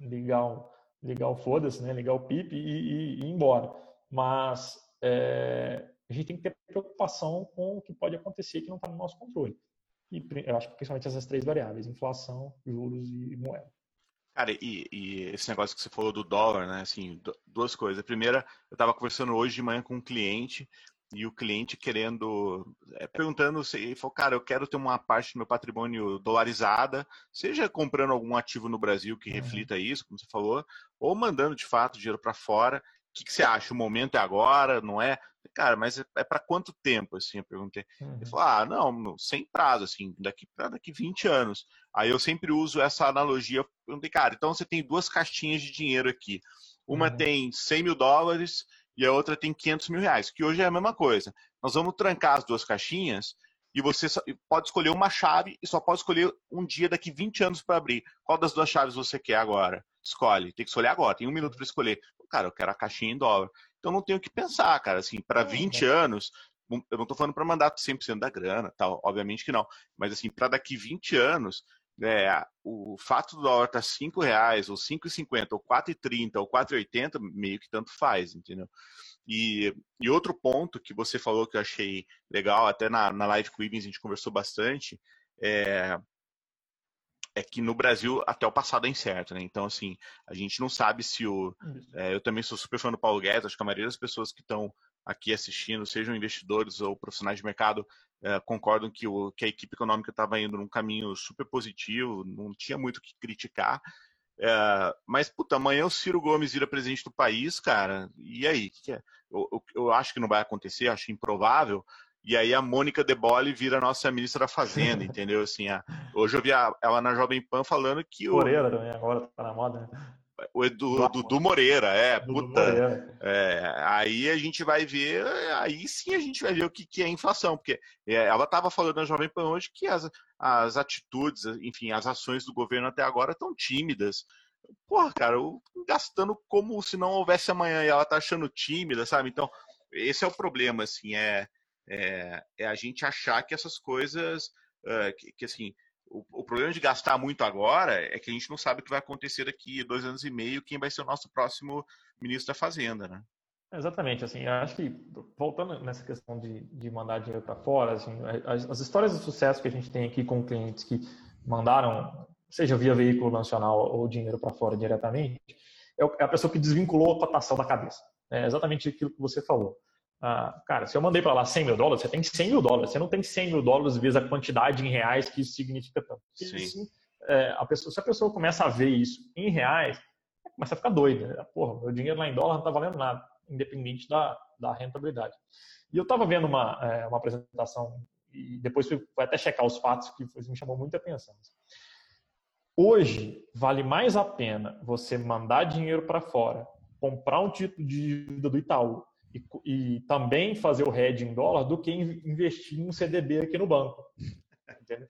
o foda-se, né, ligar o PIP e, e, e ir embora. Mas é, a gente tem que ter preocupação com o que pode acontecer que não está no nosso controle. E eu acho que principalmente essas três variáveis, inflação, juros e moeda. Cara, e, e, esse negócio que você falou do dólar, né? Assim, duas coisas. A primeira, eu estava conversando hoje de manhã com um cliente e o cliente querendo, é, perguntando se ele falou, cara, eu quero ter uma parte do meu patrimônio dolarizada, seja comprando algum ativo no Brasil que uhum. reflita isso, como você falou, ou mandando de fato dinheiro para fora. O que, que, você acha? O momento é agora, não é? Cara, mas é, é para quanto tempo, assim, eu perguntei. Uhum. Ele falou, ah, não, sem prazo, assim, daqui para daqui 20 anos. Aí eu sempre uso essa analogia, eu perguntei, cara, então você tem duas caixinhas de dinheiro aqui. Uma uhum. tem 100 mil dólares e a outra tem 500 mil reais, que hoje é a mesma coisa. Nós vamos trancar as duas caixinhas e você pode escolher uma chave e só pode escolher um dia daqui 20 anos para abrir. Qual das duas chaves você quer agora? Escolhe. Tem que escolher agora, tem um minuto para escolher. Cara, eu quero a caixinha em dólar. Então não tenho o que pensar, cara. Assim, para 20 anos, eu não estou falando para mandar 100% da grana, tal, obviamente que não. Mas assim, para daqui 20 anos, é, o fato do dólar estar tá 5 reais, ou 5,50, ou 4,30, ou 4,80, meio que tanto faz, entendeu? E, e, outro ponto que você falou que eu achei legal, até na, na live com o Ibens a gente conversou bastante, é, é que no Brasil até o passado é incerto, né? Então, assim, a gente não sabe se o. É, eu também sou super fã do Paulo Guedes, acho que a maioria das pessoas que estão aqui assistindo, sejam investidores ou profissionais de mercado, é, concordam que, o, que a equipe econômica estava indo num caminho super positivo, não tinha muito o que criticar. É, mas, puta, amanhã o Ciro Gomes vira presidente do país, cara, e aí? Que que é? eu, eu, acho que não vai acontecer, acho improvável. E aí a Mônica De Bolle vira nossa ministra da Fazenda, entendeu? Assim, a, hoje eu vi a, ela na Jovem Pan falando que o. Moreira também, agora tá na moda, né? O Edu, Dudu Moreira, é, Dudu puta. Moreira. É, aí a gente vai ver, aí sim a gente vai ver o que, que é inflação, porque é, ela estava falando na Jovem Pan hoje que as, as atitudes, enfim, as ações do governo até agora estão tímidas. Porra, cara, gastando como se não houvesse amanhã e ela tá achando tímida, sabe? Então, esse é o problema, assim, é, é, é a gente achar que essas coisas, uh, que, que, assim, o, o, problema de gastar muito agora é que a gente não sabe o que vai acontecer daqui dois anos e meio, quem vai ser o nosso próximo ministro da Fazenda, né? Exatamente, assim, eu acho que voltando nessa questão de, de mandar dinheiro para fora, assim, as, as, histórias de sucesso que a gente tem aqui com clientes que mandaram, seja via veículo nacional ou dinheiro para fora diretamente, é, é a pessoa que desvinculou a cotação da cabeça. É exatamente aquilo que você falou. Ah, cara, se eu mandei para lá 100 mil dólares, você tem 100 mil dólares. Você não tem 100 mil dólares vezes a quantidade em reais que isso significa tanto. Sim. Assim, é, a pessoa, se a pessoa começa a ver isso em reais, começa a ficar doida. Né? Porra, meu dinheiro lá em dólar não está valendo nada, independente da, da rentabilidade. E eu estava vendo uma, é, uma apresentação e depois fui, fui, até checar os fatos que me chamou muita atenção. Hoje, vale mais a pena você mandar dinheiro para fora, comprar um título de dívida do Itaú e, e, também fazer o hedge em dólar do que investir em um CDB aqui no banco. Entendeu?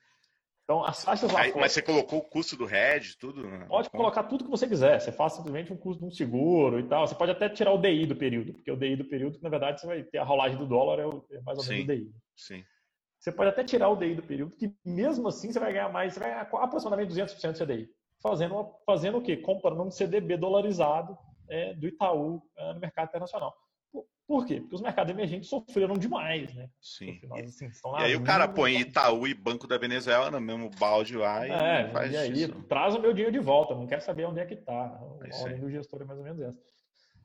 Então, as taxas lá fora, Mas você colocou o custo do hedge, tudo? Pode colocar tudo que você quiser. Você faz simplesmente um custo de um seguro e tal. Você pode até tirar o DI do período, porque o DI do período, na verdade, você vai ter a rolagem do dólar, é, é mais ou menos sim, o DI. Sim. Você pode até tirar o DI do período, que mesmo assim você vai ganhar mais, você vai ganhar aproximadamente 200% de CDI. Fazendo, fazendo o quê? Comprando um CDB dolarizado é, do Itaú é, no mercado internacional. Por quê? Porque os mercados emergentes sofreram demais, né? Sim. Assim, e aí o cara põe Itaú e Banco da Venezuela no mesmo balde lá e é, faz e aí, isso. traz o meu dinheiro de volta, não quer saber onde é que está. A ordem do gestor é mais ou menos essa.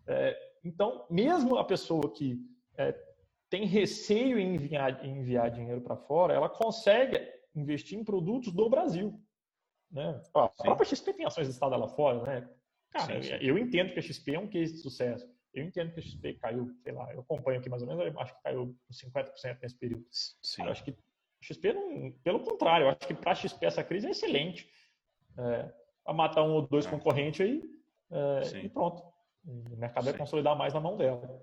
É, então, mesmo a pessoa que é, tem receio em enviar, em enviar dinheiro para fora, ela consegue investir em produtos do Brasil. Né? Ó, a própria XP tem ações listadas lá fora, né? Cara, sim, sim. eu entendo que a XP é um case de sucesso. Eu entendo que a XP caiu, sei lá, eu acompanho aqui mais ou menos, acho que caiu 50% nesse período. Sim. acho que XP não, pelo contrário, eu acho que para a XP essa crise é excelente. É, a matar um ou dois é. concorrentes aí é, e pronto. O mercado Sim. vai consolidar mais na mão dela.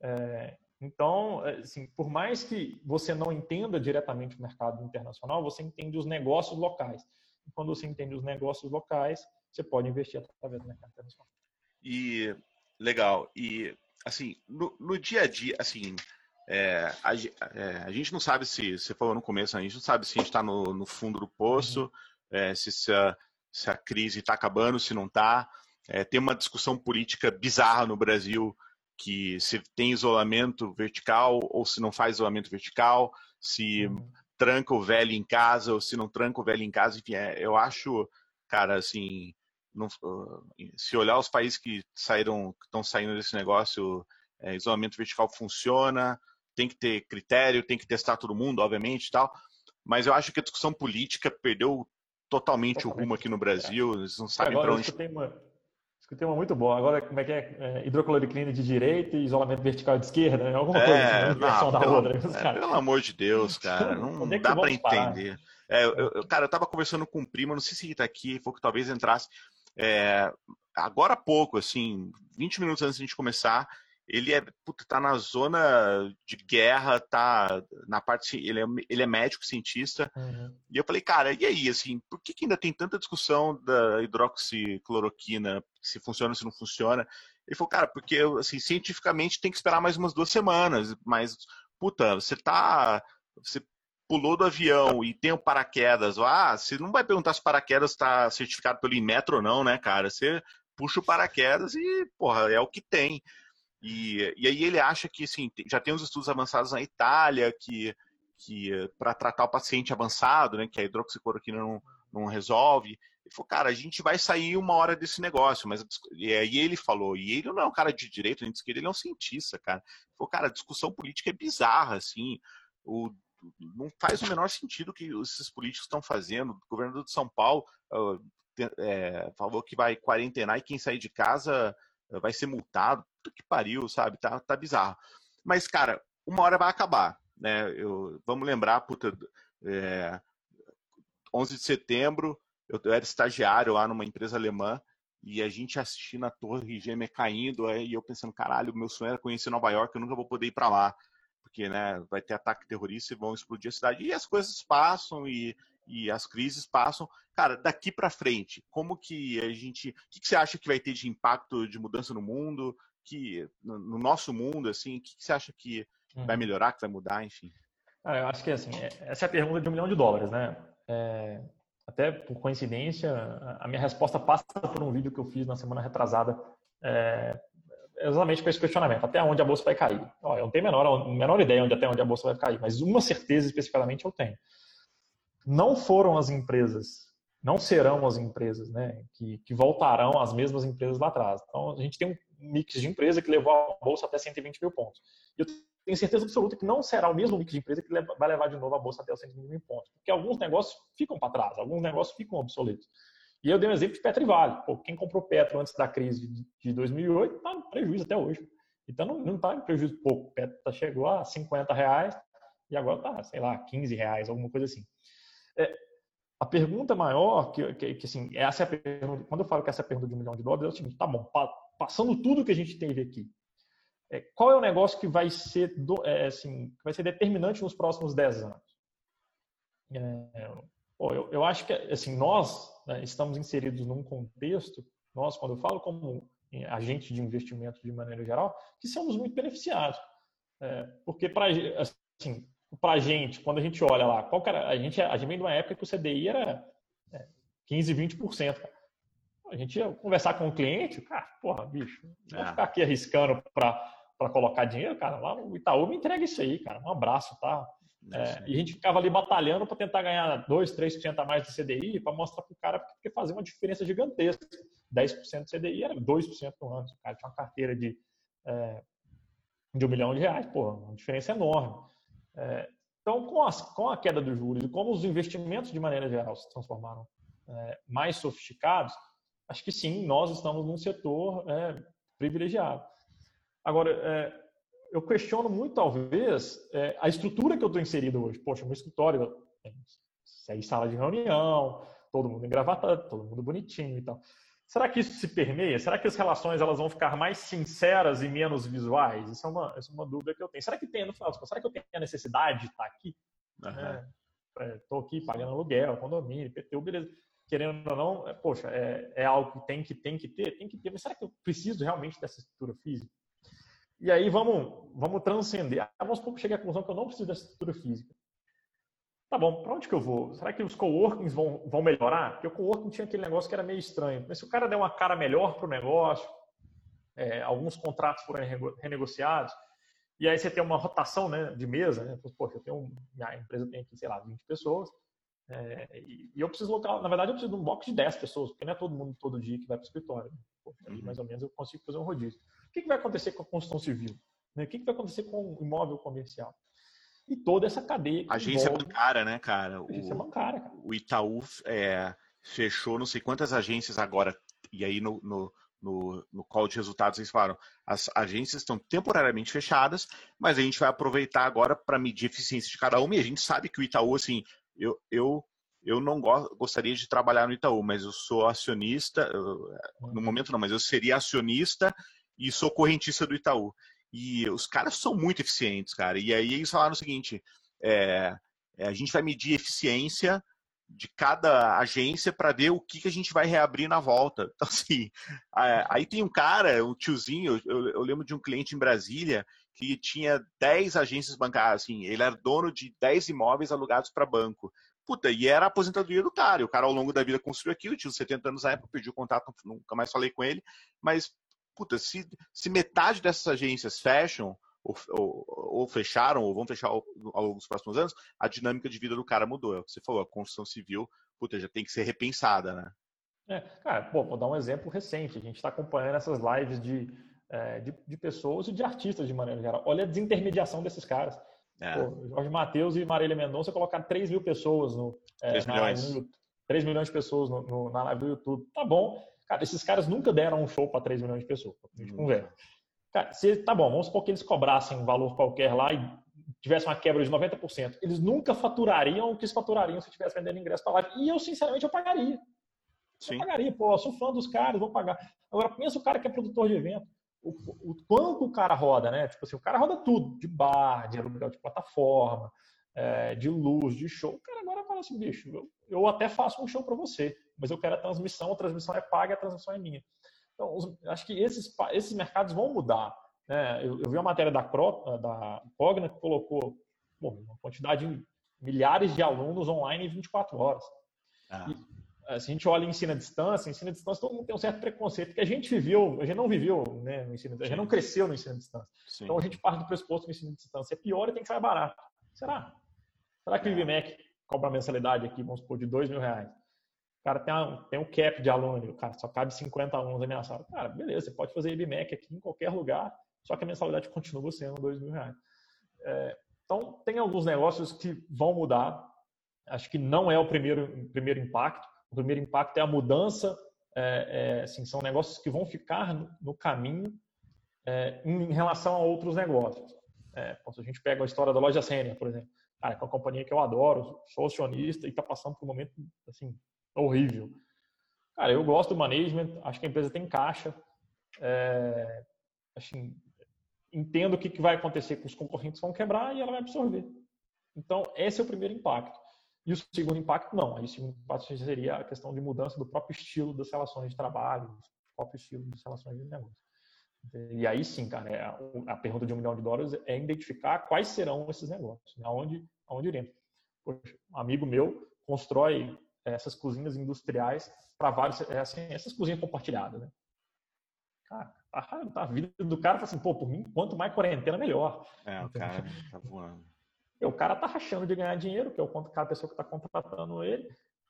É, então, é, assim, por mais que você não entenda diretamente o mercado internacional, você entende os negócios locais. E quando você entende os negócios locais, você pode investir através do mercado internacional. E Legal. E, assim, no, no dia a dia, assim, é, a, é, a, gente não sabe se, você falou no começo, a gente não sabe se a gente está no, no, fundo do poço, uhum. é, se, se, a, se, a, crise está acabando, se não está. É, tem uma discussão política bizarra no Brasil que se tem isolamento vertical ou se não faz isolamento vertical, se uhum. tranca o velho em casa ou se não tranca o velho em casa. Enfim, é, eu acho, cara, assim, não, se olhar os países que saíram, que estão saindo desse negócio, é, isolamento vertical funciona, tem que ter critério, tem que testar todo mundo, obviamente, tal. Mas eu acho que a discussão política perdeu totalmente, totalmente. o rumo aqui no Brasil. Eles não sabem para onde. Escutei uma, Escutei uma muito boa. Agora, como é que é? é hidrocloriclina de direita e isolamento vertical de esquerda? Né? Alguma é, coisa assim, né? não, da pelo, outra. É, pelo amor de Deus, cara. Não é dá para entender. É, eu, eu, cara, eu tava conversando com um primo, não sei se ele tá aqui, foi que talvez entrasse. É, agora há pouco, assim, 20 minutos antes de a gente começar, ele é, puta, tá na zona de guerra, tá na parte, ele é, ele é médico, cientista, uhum. e eu falei, cara, e aí, assim, por que, que ainda tem tanta discussão da hidroxicloroquina, se funciona, se não funciona? Ele falou, cara, porque, assim, cientificamente tem que esperar mais umas duas semanas, mas, puta, você tá, você pulou do avião e tem o um paraquedas, ah, você não vai perguntar se o paraquedas está certificado pelo Inmetro ou não, né, cara? Você puxa o paraquedas e, porra, é o que tem. E, e aí ele acha que, assim, já tem uns estudos avançados na Itália que, que para tratar o paciente avançado, né, que a hidroxicloroquina não, não resolve. Ele falou, cara, a gente vai sair uma hora desse negócio, mas e aí ele falou, e ele não é um cara de direito nem de esquerda, ele é um cientista, cara. Ele falou, cara, a discussão política é bizarra, assim. O, não faz o menor sentido o que esses políticos estão fazendo. O governador de São Paulo é, falou que vai quarentenar e quem sair de casa vai ser multado. Puta que pariu, sabe? Tá, tá bizarro. Mas, cara, uma hora vai acabar. Né? Eu, vamos lembrar, puta, é, 11 de setembro, eu, eu, era estagiário lá numa empresa alemã e a gente assistindo a torre gêmea caindo, aí eu pensando, caralho, meu sonho era conhecer Nova York, eu nunca vou poder ir para lá, porque né, vai ter ataque terrorista e vão explodir a cidade. E as coisas passam e, e as crises passam. Cara, daqui para frente, como que a gente, o que, que, você acha que vai ter de impacto de mudança no mundo, que no, no nosso mundo, assim, o que, que, você acha que hum. vai melhorar, que vai mudar, enfim? Ah, eu acho que assim, é, essa é a pergunta de um milhão de dólares, né? É, até por coincidência, a minha resposta passa por um vídeo que eu fiz na semana retrasada, é, exatamente com esse questionamento: até onde a bolsa vai cair? Ó, eu não tenho a menor, menor ideia onde até onde a bolsa vai cair, mas uma certeza especificamente eu tenho não foram as empresas, não serão as empresas né, que, que voltarão às mesmas empresas lá atrás. Então, a gente tem um mix de empresa que levou a bolsa até 120 mil pontos. E eu tenho certeza absoluta que não será o mesmo mix de empresa que vai levar de novo a bolsa até os 120 mil pontos. Porque alguns negócios ficam para trás, alguns negócios ficam obsoletos. E eu dei um exemplo de Petro e Vale. Pô, quem comprou Petro antes da crise de 2008 está em prejuízo até hoje. Então não está em prejuízo pouco. Petro chegou a 50 reais e agora está, sei lá, 15 reais, alguma coisa assim. É, a pergunta maior, que, que, que, assim, essa é a pergunta, quando eu falo que essa é a pergunta de um milhão de dólares, é o seguinte, tá bom, pa, passando tudo que a gente teve aqui, é, qual é o negócio que vai ser, do, é, assim, que vai ser determinante nos próximos 10 anos? É, pô, eu, eu, acho que, assim, nós né, estamos inseridos num contexto, nós, quando eu falo como agente de investimento de maneira geral, que somos muito beneficiados. É, porque, para assim, para a gente, quando a gente olha lá, qual era, a gente, a gente vem de uma época que o CDI era 15, 20%. Cara. A gente ia conversar com o cliente, cara, porra, bicho, não vou é. ficar aqui arriscando para colocar dinheiro, cara, lá no Itaú me entrega isso aí, cara, um abraço, tá? É, e a gente ficava ali batalhando para tentar ganhar 2, 3% a mais de CDI para mostrar para o cara que fazia uma diferença gigantesca. 10% de CDI era 2% no ano. O cara tinha uma carteira de, é, de um milhão de reais, pô, uma diferença enorme. É, então, com, as, com, a queda dos juros e como os investimentos, de maneira geral, se transformaram é, mais sofisticados, acho que sim, nós estamos num setor é, privilegiado. Agora, é, eu questiono muito, talvez, é, a estrutura que eu estou inserido hoje. Poxa, meu escritório tem seis salas de reunião, todo mundo engravatado, todo mundo bonitinho e tal. Será que isso se permeia? Será que as relações elas vão ficar mais sinceras e menos visuais? Isso é uma, isso é uma dúvida que eu tenho. Será que tem, no final será que eu tenho a necessidade de estar aqui? Estou uhum. é, aqui pagando aluguel, condomínio, IPTU, beleza. Querendo ou não, é, poxa, é, é, algo que tem, que tem que ter? Tem que ter. Mas será que eu preciso realmente dessa estrutura física? E aí vamos, vamos transcender. Ah, vamos pouco chegar à conclusão que eu não preciso dessa estrutura física. Tá bom, para onde que eu vou? Será que os coworkings vão, vão melhorar? Porque o coworking tinha aquele negócio que era meio estranho. Mas se o cara der uma cara melhor para o negócio, é, alguns contratos foram renegociados, e aí você tem uma rotação né, de mesa, né? Poxa, eu tenho, minha empresa tem aqui, sei lá, 20 pessoas, é, e, eu preciso local, na verdade, eu preciso de um box de 10 pessoas, porque não é todo mundo todo dia que vai para o escritório. Né? Poxa, uhum. mais ou menos eu consigo fazer um rodízio. O que, vai acontecer com a construção civil? Né? O que, vai acontecer com o imóvel comercial? e toda essa cadeia. Agência envolve... bancária, né, cara? Agência o, bancária, cara. O Itaú é, fechou não sei quantas agências agora, e aí no, no, no, no call de resultados, eles falaram: as agências estão temporariamente fechadas, mas a gente vai aproveitar agora para medir a eficiência de cada uma. E a gente sabe que o Itaú, assim, eu, eu, eu não go gostaria de trabalhar no Itaú, mas eu sou acionista, no momento não, mas eu seria acionista e sou correntista do Itaú. E os caras são muito eficientes, cara. E aí eles falaram o seguinte: é, é, a gente vai medir eficiência de cada agência para ver o que, que a gente vai reabrir na volta. Então, assim, aí tem um cara, um tiozinho, eu, eu lembro de um cliente em Brasília que tinha 10 agências bancárias, assim, ele era dono de 10 imóveis alugados para banco. Puta, e era a aposentadoria do cara. O cara, ao longo da vida, construiu aquilo, tinha 70 anos na época, perdi o contato, nunca mais falei com ele. Mas, puta, se, se metade dessas agências fecham, ou, ou, ou, fecharam ou vão fechar ao, ao longo dos próximos anos, a dinâmica de vida do cara mudou. É o que você falou, a construção civil, puta, já tem que ser repensada, né? É, cara, pô, vou dar um exemplo recente. A gente está acompanhando essas lives de, é, de, de, pessoas e de artistas de maneira geral. Olha a desintermediação desses caras. É. Pô, Jorge Matheus e Marília Mendonça colocaram 3 mil pessoas no, é, 3 milhões. No, 3 milhões de pessoas no, no, na live do YouTube. Tá bom. Cara, esses caras nunca deram um show para 3 milhões de pessoas. A gente conversa. Cara, se, tá bom, vamos supor que eles cobrassem um valor qualquer lá e tivesse uma quebra de 90%. Eles nunca faturariam o que eles faturariam se estivesse vendendo ingresso para live. E eu, sinceramente, eu pagaria. Sim. Eu pagaria, pô, sou fã dos caras, vou pagar. Agora, pensa o cara que é produtor de evento. O, o, quanto o cara roda, né? Tipo assim, o cara roda tudo, de bar, de aluguel de plataforma, é, de luz, de show. O cara agora fala assim, bicho, eu, eu até faço um show para você, mas eu quero a transmissão, a transmissão é paga, a transmissão é minha. Então, os, acho que esses, esses mercados vão mudar. Né? Eu, eu, vi uma matéria da, Cro, da Cogna que colocou bom, uma quantidade de milhares de alunos online em 24 horas. Ah. E, eh, se a gente olha em ensino à distância, ensino à distância todo mundo tem um certo preconceito, porque a gente viveu, a gente não viveu né, no ensino a gente não cresceu no ensino à distância. Sim. Então a gente parte do pressuposto que o ensino à distância é pior e tem que sair barato. Será? Será que o IBMEC é. cobra mensalidade aqui, vamos supor, de dois mil reais? cara tem, uma, tem um cap de aluno, cara, só cabe 50 alunos na minha sala. Cara, beleza, você pode fazer IBMEC aqui em qualquer lugar, só que a mensalidade continua sendo dois mil reais. É, então, tem alguns negócios que vão mudar. Acho que não é o primeiro, primeiro impacto. O primeiro impacto é a mudança. É, é, assim, são negócios que vão ficar no, no caminho é, em, relação a outros negócios. É, se a gente pega a história da loja Sênia, por exemplo, cara, é uma companhia que eu adoro, sou acionista e está passando por um momento assim, horrível. Cara, eu gosto do management, acho que a empresa tem caixa, é, assim, entendo o que, que vai acontecer com os concorrentes vão quebrar e ela vai absorver. Então, esse é o primeiro impacto. E o segundo impacto, não. Aí o segundo impacto seria a questão de mudança do próprio estilo das relações de trabalho, do próprio estilo das relações de negócio. E aí sim, cara, é a, a, pergunta de um milhão de dólares é identificar quais serão esses negócios, né? aonde, aonde iremos. Poxa, um amigo meu constrói essas cozinhas industriais para vários, é assim, essas cozinhas compartilhadas, né? Cara, tá, tá, a vida do cara tá assim, pô, por mim, quanto mais quarentena, melhor. É, o cara tá voando. o cara tá rachando de ganhar dinheiro, que é o quanto cada pessoa que está contratando ele.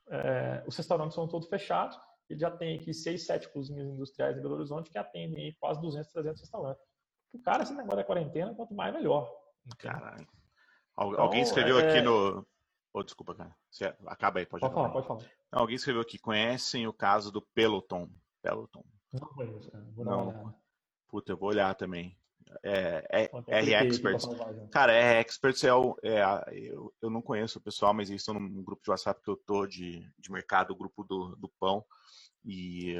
É, os restaurantes são todos fechados. Ele já tem aqui seis, sete cozinhas industriais em Belo Horizonte que atendem quase 200, 300 restaurantes. O cara, esse negócio da quarentena, quanto mais, melhor. Caralho. Então, Alguém escreveu é... aqui no, Oh, desculpa, cara. Você acaba aí, pode, pode falar. Pode falar. Não, alguém escreveu aqui, conhecem o caso do Peloton. Peloton. Não conheço, vou não. Puta, eu vou olhar também. É, é R-Experts. Cara, R-Experts é o. É, eu, eu não conheço o pessoal, mas eles estão num grupo de WhatsApp que eu tô de, de mercado, o grupo do, do pão. E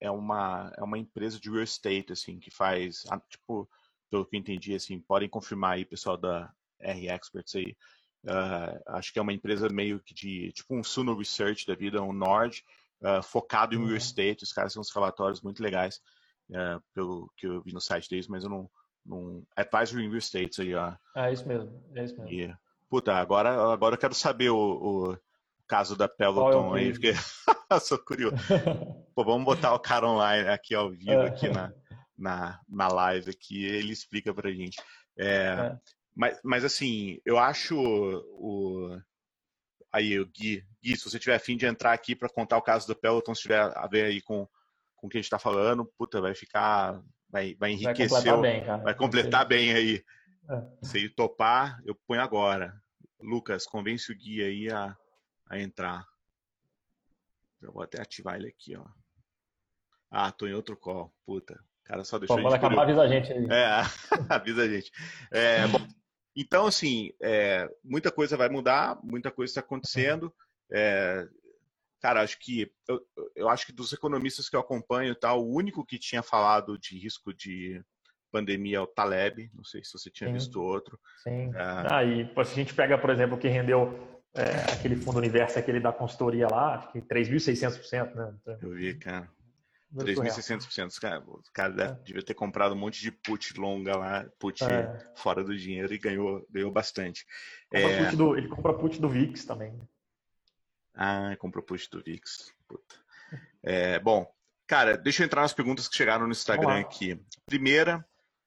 é uma, é uma empresa de real estate, assim, que faz. Tipo, pelo que eu entendi, assim, podem confirmar aí, pessoal da R-Experts aí. Uh, acho que é uma empresa meio que de tipo um Suno Research da vida, um Nord, uh, focado em real uhum. estate. Os caras têm uns relatórios muito legais, uh, pelo que eu vi no site deles, mas eu não. não advisory real estate aí, ó. É isso mesmo, é isso mesmo. E, puta, agora, agora eu quero saber o, o caso da Peloton é aí, porque sou curioso. Pô, vamos botar o cara online aqui ao vivo, é. aqui na, na, na live aqui, ele explica pra gente. É, é. Mas, mas assim, eu acho o. Aí, o Gui, Gui, se você tiver afim de entrar aqui para contar o caso do Peloton, se tiver a ver aí com, com o que a gente está falando, puta, vai ficar. Vai, vai enriquecer. Vai completar bem, cara. Vai completar bem aí. É. Se ele topar, eu ponho agora. Lucas, convence o Gui aí a, a entrar. Eu vou até ativar ele aqui, ó. Ah, tô em outro call. Puta. Cara, só deixou Pô, quando acabar, avisa a gente aí. É, avisa a gente. É, bom, então, assim, é, muita coisa vai mudar, muita coisa está acontecendo. É, cara, acho que eu, eu, acho que dos economistas que eu acompanho, tá, o único que tinha falado de risco de pandemia é o Taleb. Não sei se você tinha Sim. visto outro. Sim. É... Ah, e se a gente pega, por exemplo, o que rendeu é, aquele fundo universo, aquele da consultoria lá, acho que 3.600%, né? Então, eu vi, cara. 3.600%. Cara, o cara é. devia ter comprado um monte de put longa lá, put é. fora do dinheiro e ganhou, ganhou bastante. É... Do, ele compra put do VIX também. Ah, comprou put do VIX. É, bom, cara, deixa eu entrar nas perguntas que chegaram no Instagram aqui. Primeira,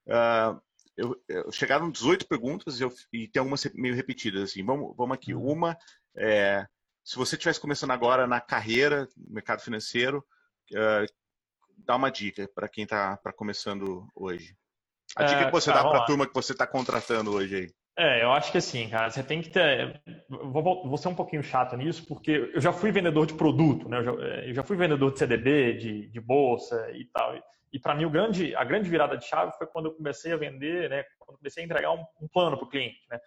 uh, eu, eu, chegaram 18 perguntas eu, e tem algumas meio repetidas. Assim. Vamos, vamos aqui. Uhum. Uma, é, se você estivesse começando agora na carreira, no mercado financeiro, uh, dá uma dica para quem está começando hoje. A dica é, que você tá, dá para a turma que você está contratando hoje aí. É, eu acho que assim, cara, você tem que ter. Vou, vou ser um pouquinho chato nisso, porque eu já fui vendedor de produto, né? Eu já, é, eu já fui vendedor de CDB, de, de bolsa e tal. E para mim, grande, a grande virada de chave foi quando eu comecei a vender, né? Quando comecei a entregar um, um plano para o cliente, né?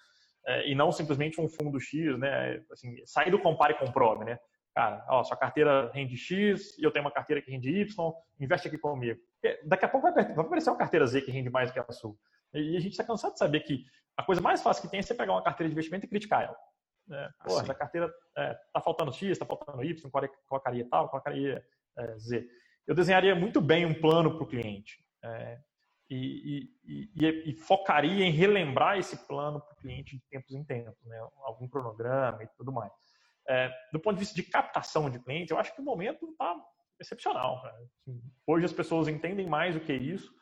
É, e não simplesmente um fundo X, né? Assim, sair do compare e comprove, né? cara, ó, sua carteira rende X e eu tenho uma carteira que rende Y, investe aqui comigo. Daqui a pouco vai, vai aparecer uma carteira Z que rende mais do que a sua. E a gente está cansado de saber que a coisa mais fácil que tem é você pegar uma carteira de investimento e criticar ela. É, pô, essa carteira é, tá faltando X, está faltando Y, colocaria tal, colocaria é, Z. Eu desenharia muito bem um plano para o cliente é, e, e, e, e, focaria em relembrar esse plano para o cliente de tempos em tempos, né? algum cronograma e tudo mais. É, do ponto de vista de captação de clientes, eu acho que o momento está excepcional. Assim, hoje as pessoas entendem mais o que é isso,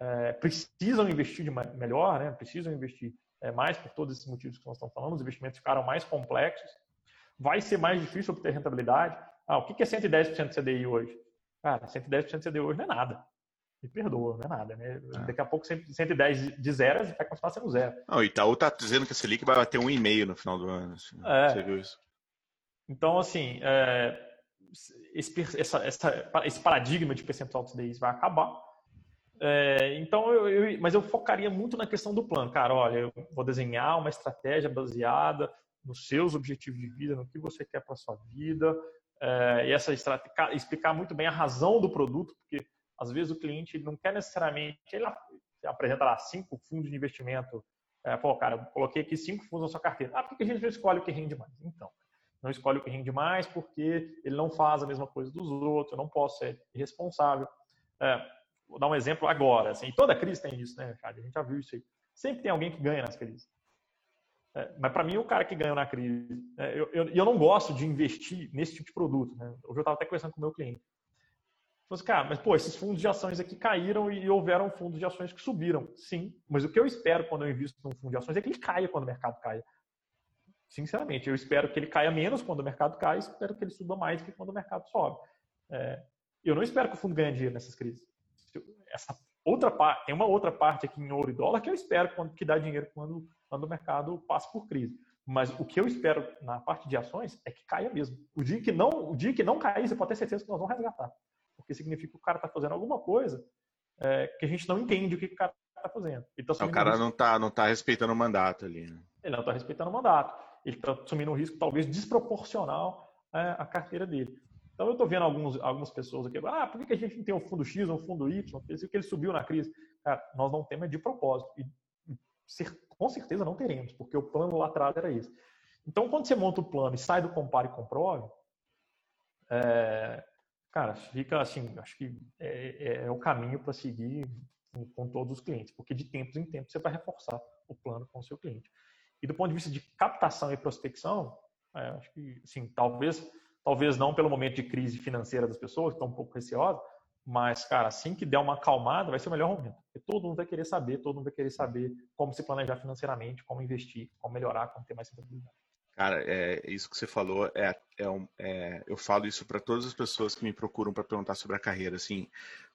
é, precisam investir melhor, né? precisam investir é, mais por todos esses motivos que nós estamos falando, os investimentos ficaram mais complexos, vai ser mais difícil obter rentabilidade. Ah, o que é 110% de CDI hoje? Cara, 110% de CDI hoje não é nada. Me perdoa, não é nada. Né? É. Daqui a pouco 110 de zero vai continuar sendo zero. Não, o Itaú está dizendo que a Selic vai bater um e meio no final do ano. Assim. É. Você viu isso? Então, assim, é, esse, essa, essa, esse paradigma de percentual de CDIs vai acabar. É, então, eu, eu, mas eu focaria muito na questão do plano. Cara, olha, eu vou desenhar uma estratégia baseada nos seus objetivos de vida, no que você quer para sua vida, e essa explicar muito bem a razão do produto, porque às vezes o cliente não quer necessariamente, ele apresenta lá cinco fundos de investimento, é, pô, cara, eu coloquei aqui cinco fundos na sua carteira. Ah, por que a gente não escolhe o que rende mais? Então, não escolhe o que rende mais porque ele não faz a mesma coisa dos outros, eu não posso ser irresponsável. É, vou dar um exemplo agora. Assim, toda crise tem isso, né, Richard? A gente já viu isso aí. Sempre tem alguém que ganha nas crises. É, mas para mim, o cara que ganhou na crise. É, eu, eu, eu, não gosto de investir nesse tipo de produto. Né? Hoje eu estava até conversando com o meu cliente. Falei assim, cara, mas pô, esses fundos de ações aqui caíram e houveram fundos de ações que subiram. Sim, mas o que eu espero quando eu invisto num fundo de ações é que ele caia quando o mercado caia. Sinceramente, eu espero que ele caia menos quando o mercado cai, espero que ele suba mais que quando o mercado sobe. É, eu não espero que o fundo ganhe dinheiro nessas crises. Essa outra parte, tem uma outra parte aqui em ouro e dólar que eu espero que dá dinheiro quando, quando o mercado passa por crise. Mas o que eu espero na parte de ações é que caia mesmo. O dia que não, o dia que não cair, você pode ter certeza que nós vamos resgatar. Porque significa que o cara está fazendo alguma coisa é, que a gente não entende o que o cara está fazendo. Tá o cara não está não tá respeitando o mandato ali. Né? Ele não está respeitando o mandato ele está assumindo um risco talvez desproporcional à carteira dele. Então eu estou vendo alguns, algumas pessoas aqui, ah, por que a gente não tem um fundo X ou um fundo Y? Porque ele subiu na crise. Cara, nós não temos de propósito. E com certeza não teremos, porque o plano lá atrás era esse. Então, quando você monta o plano e sai do compare e comprove, é, cara, fica assim, acho que é, é, é o caminho para seguir com, com, todos os clientes, porque de tempos em tempos você vai reforçar o plano com o seu cliente. E do ponto de vista de captação e prospecção, é, acho que, assim, talvez, talvez não pelo momento de crise financeira das pessoas, que estão um pouco receosas, mas, cara, assim que der uma acalmada, vai ser o melhor momento. Porque todo mundo vai querer saber, todo mundo vai querer saber como se planejar financeiramente, como investir, como melhorar, como ter mais rentabilidade. Cara, é, isso que você falou, é, é, é eu falo isso para todas as pessoas que me procuram para perguntar sobre a carreira. Assim,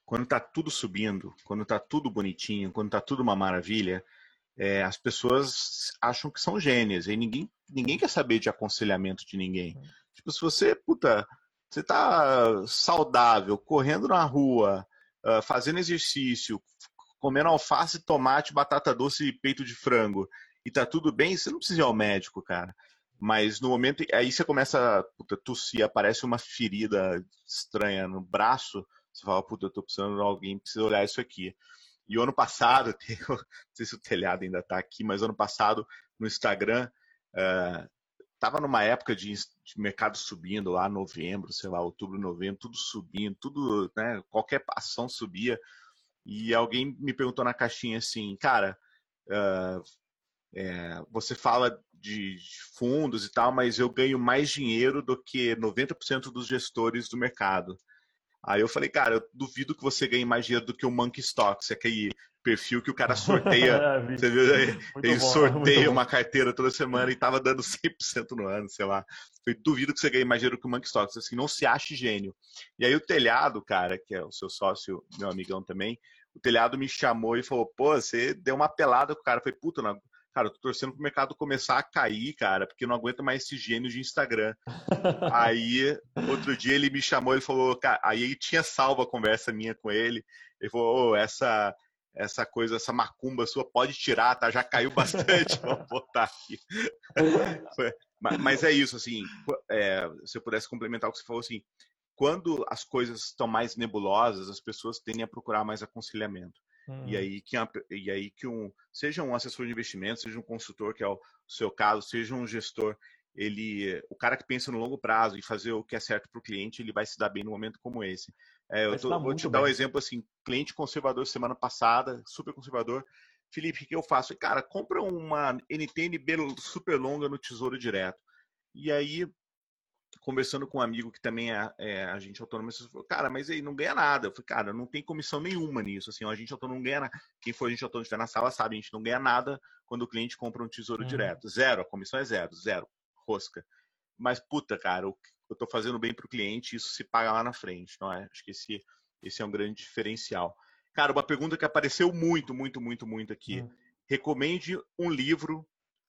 quando está tudo subindo, quando está tudo bonitinho, quando está tudo uma maravilha, é, as pessoas acham que são gênias e ninguém, ninguém quer saber de aconselhamento de ninguém. Tipo, se você, puta, você está saudável, correndo na rua, uh, fazendo exercício, comendo alface, tomate, batata doce e peito de frango, e tá tudo bem, você não precisa ir ao médico, cara. Mas no momento, aí você começa a tossir, aparece uma ferida estranha no braço, você fala, puta, eu tô precisando de alguém, precisa olhar isso aqui. E o ano passado, não sei se o telhado ainda está aqui, mas ano passado no Instagram, estava uh, numa época de, de, mercado subindo lá, novembro, sei lá, outubro, novembro, tudo subindo, tudo, né, qualquer ação subia. E alguém me perguntou na caixinha assim, cara, uh, é, você fala de, de, fundos e tal, mas eu ganho mais dinheiro do que 90% dos gestores do mercado. Aí eu falei, cara, eu duvido que você ganhe mais dinheiro do que o Monkey Stocks, é aquele perfil que o cara sorteia. Você viu? Ele bom, sorteia uma carteira toda semana e tava dando 100% no ano, sei lá. Eu duvido que você ganhe mais dinheiro que o Monkey Stocks, assim, não se ache gênio. E aí o telhado, cara, que é o seu sócio, meu amigão também, o telhado me chamou e falou, pô, você deu uma pelada com o cara. Eu falei, puta, não, cara, eu tô torcendo pro mercado começar a cair, cara, porque não aguento mais esse gênio de Instagram. aí, outro dia ele me chamou e falou, cara, aí ele tinha salvo a conversa minha com ele. Ele falou, oh, essa essa coisa, essa macumba sua pode tirar, tá? Já caiu bastante, vamos botar aqui. mas, é isso, assim, é, se eu pudesse complementar o que você falou, assim, quando as coisas estão mais nebulosas, as pessoas tendem a procurar mais aconselhamento. Hum. E, aí que, e aí que um, seja um assessor de investimento, seja um consultor, que é o seu caso, seja um gestor, ele, o cara que pensa no longo prazo e fazer o que é certo para o cliente, ele vai se dar bem num momento como esse. É, eu tô, vou te dar um exemplo assim, cliente conservador semana passada, super conservador. Felipe, o que eu faço? Cara, compra uma NTNB super longa no Tesouro Direto. E aí conversando com um amigo que também é, é agente autônomo, ele falou, cara, mas aí não ganha nada. Eu falei, cara, não tem comissão nenhuma nisso. Assim, a agente autônomo não ganha nada. Quem for agente autônomo estiver na sala sabe, a gente não ganha nada quando o cliente compra um tesouro uhum. direto. Zero, a comissão é zero, zero, rosca. Mas, puta, cara, eu estou fazendo bem para o cliente, isso se paga lá na frente, não é? Acho que esse, esse é um grande diferencial. Cara, uma pergunta que apareceu muito, muito, muito, muito aqui. Uhum. Recomende um livro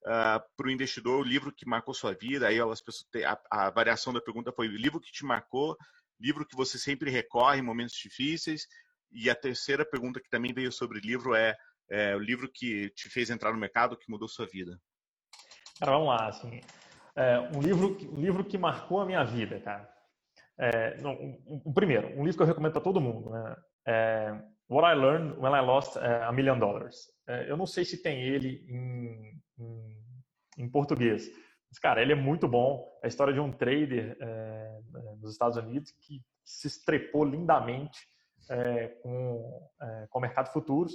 uh, ah, para o investidor o livro que marcou sua vida. Aí as pessoas a, a, variação da pergunta foi o livro que te marcou, livro que você sempre recorre em momentos difíceis. E a terceira pergunta que também veio sobre livro é, é o livro que te fez entrar no mercado, que mudou sua vida. Cara, vamos lá, assim, é, um livro, um livro que marcou a minha vida, cara. É, um, um, primeiro, um livro que eu recomendo para todo mundo, né? É, What I Learned When I Lost é, a Million Dollars. É, eu não sei se tem ele em, em, em, português. Mas, cara, ele é muito bom. É a história de um trader é, nos Estados Unidos que se estrepou lindamente com, com o mercado futuros.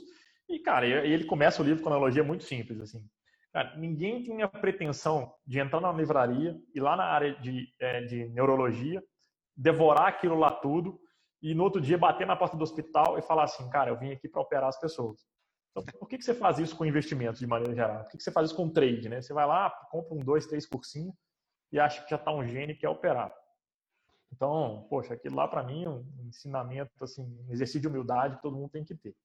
E, cara, ele começa o livro com uma analogia muito simples, assim. Cara, ninguém tinha pretensão de entrar na livraria e lá na área de, de neurologia, devorar aquilo lá tudo e no outro dia bater na porta do hospital e falar assim, cara, eu vim aqui para operar as pessoas. Então, por que, que você faz isso com investimentos de maneira geral? Por que, que você faz isso com trade? Né? Você vai lá, compra um, dois, três cursinhos e acha que já está um gênio que é operar. Então, poxa, aquilo lá para mim é um ensinamento, assim, um exercício de humildade que todo mundo tem que ter.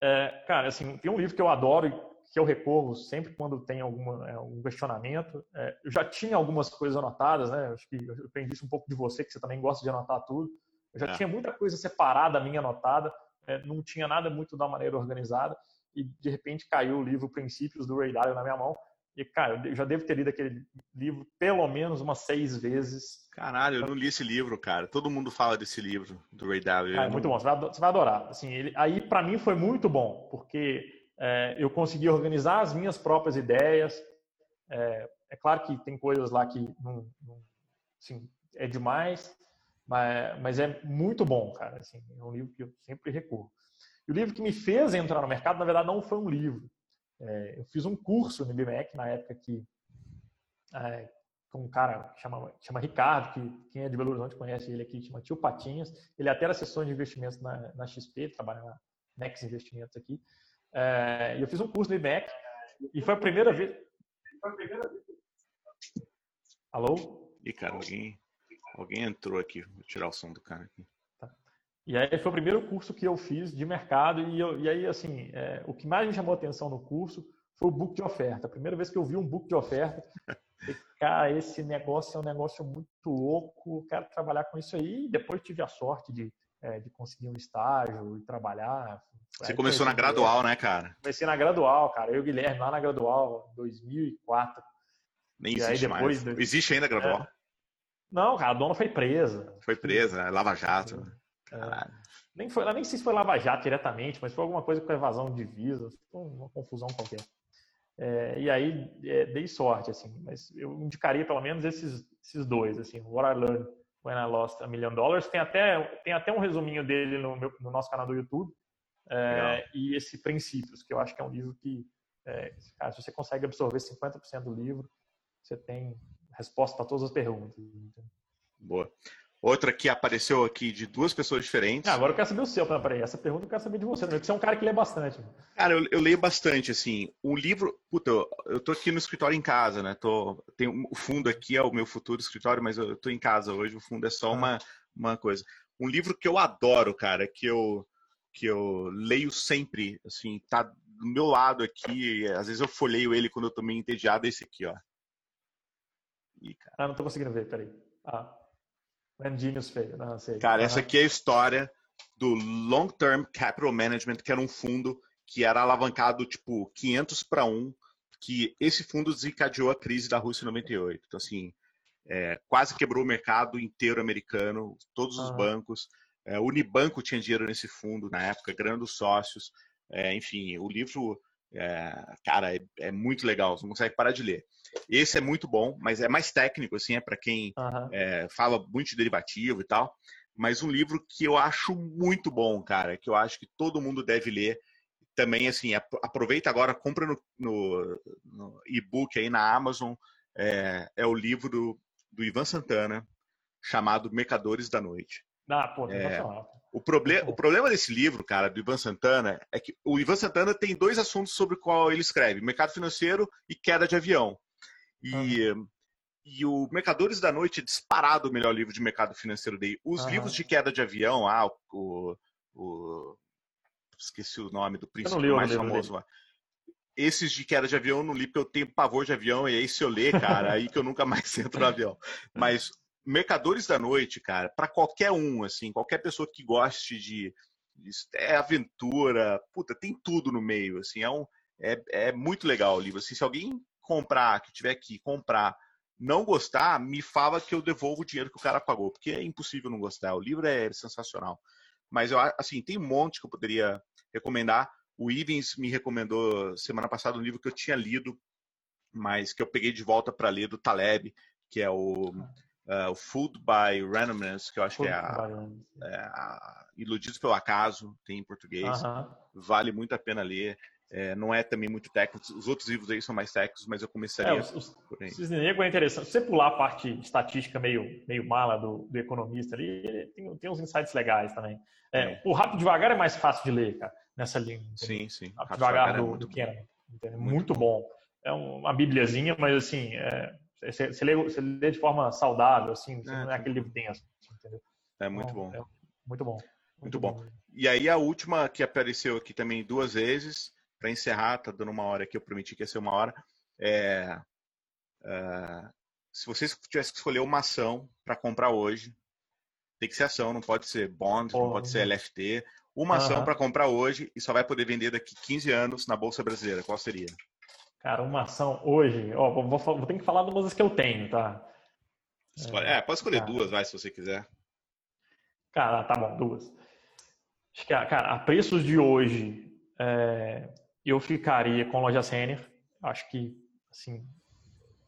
É, cara, assim, tem um livro que eu adoro que eu recorro sempre quando tem alguma, é, algum questionamento. É, eu já tinha algumas coisas anotadas, né? Acho que eu aprendi isso um pouco de você, que você também gosta de anotar tudo. Eu já é. tinha muita coisa separada minha anotada é, não tinha nada muito da maneira organizada e de repente caiu o livro Princípios do Ray Dalio na minha mão e, cara, eu já devo ter lido aquele livro pelo menos umas seis vezes. Caralho, eu não li esse livro, cara. Todo mundo fala desse livro, do Ray Dalio. É, muito bom, você vai, adorar. Assim, ele, aí, para mim, foi muito bom, porque é, eu consegui organizar as minhas próprias ideias. É, é, claro que tem coisas lá que não, não assim, é demais, mas, mas é muito bom, cara. Assim, é um livro que eu sempre recorro. E o livro que me fez entrar no mercado, na verdade, não foi um livro. É, eu fiz um curso no IBMEC na época que é, um cara que chama, chama Ricardo, que quem é de Belo Horizonte conhece ele aqui, chama Tio Patinhas. Ele até era assessor de investimentos na, na XP, trabalha na Nex Investimentos aqui. É, eu fiz um curso no IBMEC e foi a primeira vez. Alô? E cara, alguém Alguém entrou aqui, vou tirar o som do cara aqui. Tá. E aí foi o primeiro curso que eu fiz de mercado e, eu, e aí assim, é, o que mais me chamou a atenção no curso foi o book de oferta. A primeira vez que eu vi um book de oferta, falei, cara, esse negócio é um negócio muito louco, quero trabalhar com isso aí. E depois tive a sorte de, é, de conseguir um estágio e trabalhar. Você aí começou na gradual, né, cara? Comecei na gradual, cara. Eu e o Guilherme lá na gradual, 2004. Nem e existe mais. Do... Existe ainda a gradual? É. Não, cara, a dona foi presa. Foi presa, né? Lava Jato. É. Caralho. Nem foi, nem sei se foi Lava Jato diretamente, mas foi alguma coisa com evasão de divisas, uma confusão qualquer. É, e aí é, dei sorte, assim, mas eu indicaria pelo menos esses, esses dois, assim, What I Learned When I Lost a Million Dollars. Tem até, tem até um resuminho dele no, meu, no nosso canal do YouTube. É, e esse Princípios, que eu acho que é um livro que, é, cara, se você consegue absorver 50% do livro, você tem resposta para todas as perguntas. Boa. Outra que apareceu aqui de duas pessoas diferentes. Ah, agora eu quero saber o seu, peraí. Essa pergunta eu quero saber de você, porque você é um cara que lê bastante. Cara, eu, eu leio bastante, assim. O livro. Puta, eu, eu tô aqui no escritório em casa, né? Tô, tem, o fundo aqui é o meu futuro escritório, mas eu tô em casa hoje. O fundo é só ah. uma, uma coisa. Um livro que eu adoro, cara, que eu, que eu leio sempre, assim, tá do meu lado aqui. Às vezes eu folheio ele quando eu tô meio entediado, é esse aqui, ó. Ih, cara. Ah, não tô conseguindo ver, peraí. Ah. Genius Failed. Não, sei. Cara, essa aqui é a história do Long Term Capital Management, que era um fundo que era alavancado tipo 500 para 1, que esse fundo desencadeou a crise da Rússia em 98. Então, assim, é, quase quebrou o mercado inteiro americano, todos os uhum. bancos. É, o Unibanco tinha dinheiro nesse fundo na época, grandes sócios. É, enfim, o livro é, cara, é, é, muito legal, você não consegue parar de ler. Esse é muito bom, mas é mais técnico, assim, é para quem uhum. é, fala muito de derivativo e tal. Mas um livro que eu acho muito bom, cara, que eu acho que todo mundo deve ler. Também, assim, aproveita agora, compra no, no, no e-book aí na Amazon. É, é o livro do, do Ivan Santana, chamado Mercadores da Noite. Ah, pô, é, o, proble o problema desse livro, cara, do Ivan Santana, é que o Ivan Santana tem dois assuntos sobre o qual ele escreve: mercado financeiro e queda de avião. E, uhum. e o Mercadores da Noite é disparado o melhor livro de mercado financeiro dele. Os livros de queda de avião, ah, o, o, esqueci o nome do príncipe mais famoso lá. Esses de queda de avião eu não li porque eu tenho pavor de avião, e aí se eu ler, cara, aí que eu nunca mais entro no avião. Mas Mercadores da Noite, cara, para qualquer um, assim, qualquer pessoa que goste de, de é aventura, puta, tem tudo no meio, assim, é um é, é muito legal o livro. Assim, se alguém comprar, que tiver aqui comprar, não gostar, me fala que eu devolvo o dinheiro que o cara pagou, porque é impossível não gostar. O livro é sensacional. Mas eu assim, tem um monte que eu poderia recomendar. O Ivens me recomendou semana passada um livro que eu tinha lido, mas que eu peguei de volta para ler do Taleb, que é o uh, o Food by Randomness, que eu acho Food que é a, é a, Iludidos pelo Acaso, tem em português. Uh -huh. Vale muito a pena ler. É, não é também muito técnico. Os outros livros aí são mais técnicos, mas eu começaria é, os, por aí. Cisne Negro é interessante. Se você pular a parte estatística meio, meio mala do, do economista ali, tem, tem uns insights legais também. É, é. O Rápido Devagar é mais fácil de ler, cara, nessa linha. Sim, sim. Rápido, Devagar, devagar do, é do Kahneman. Muito, muito bom. É uma bibliazinha, mas assim, é, você, você, lê, você lê de forma saudável, assim, é, não é aquele livro denso, entendeu? É muito então, bom. É muito bom. Muito, muito bom. bom. E aí a última que apareceu aqui também duas vezes, para encerrar, tá dando uma hora aqui, eu prometi que ia ser uma hora. É, uh, se vocês tivessem que escolher uma ação para comprar hoje, tem que ser ação, não pode ser bond, oh, não pode ser LFT. Uma uh -huh. ação para comprar hoje e só vai poder vender daqui 15 anos na Bolsa Brasileira. Qual seria? Cara, uma ação hoje, ó, vou, vou, vou ter que falar de umas que eu tenho, tá? É, pode escolher cara. duas, vai, se você quiser. Cara, tá bom, duas. Acho que, cara, a preços de hoje, é, eu ficaria com loja sênior. Acho que, assim,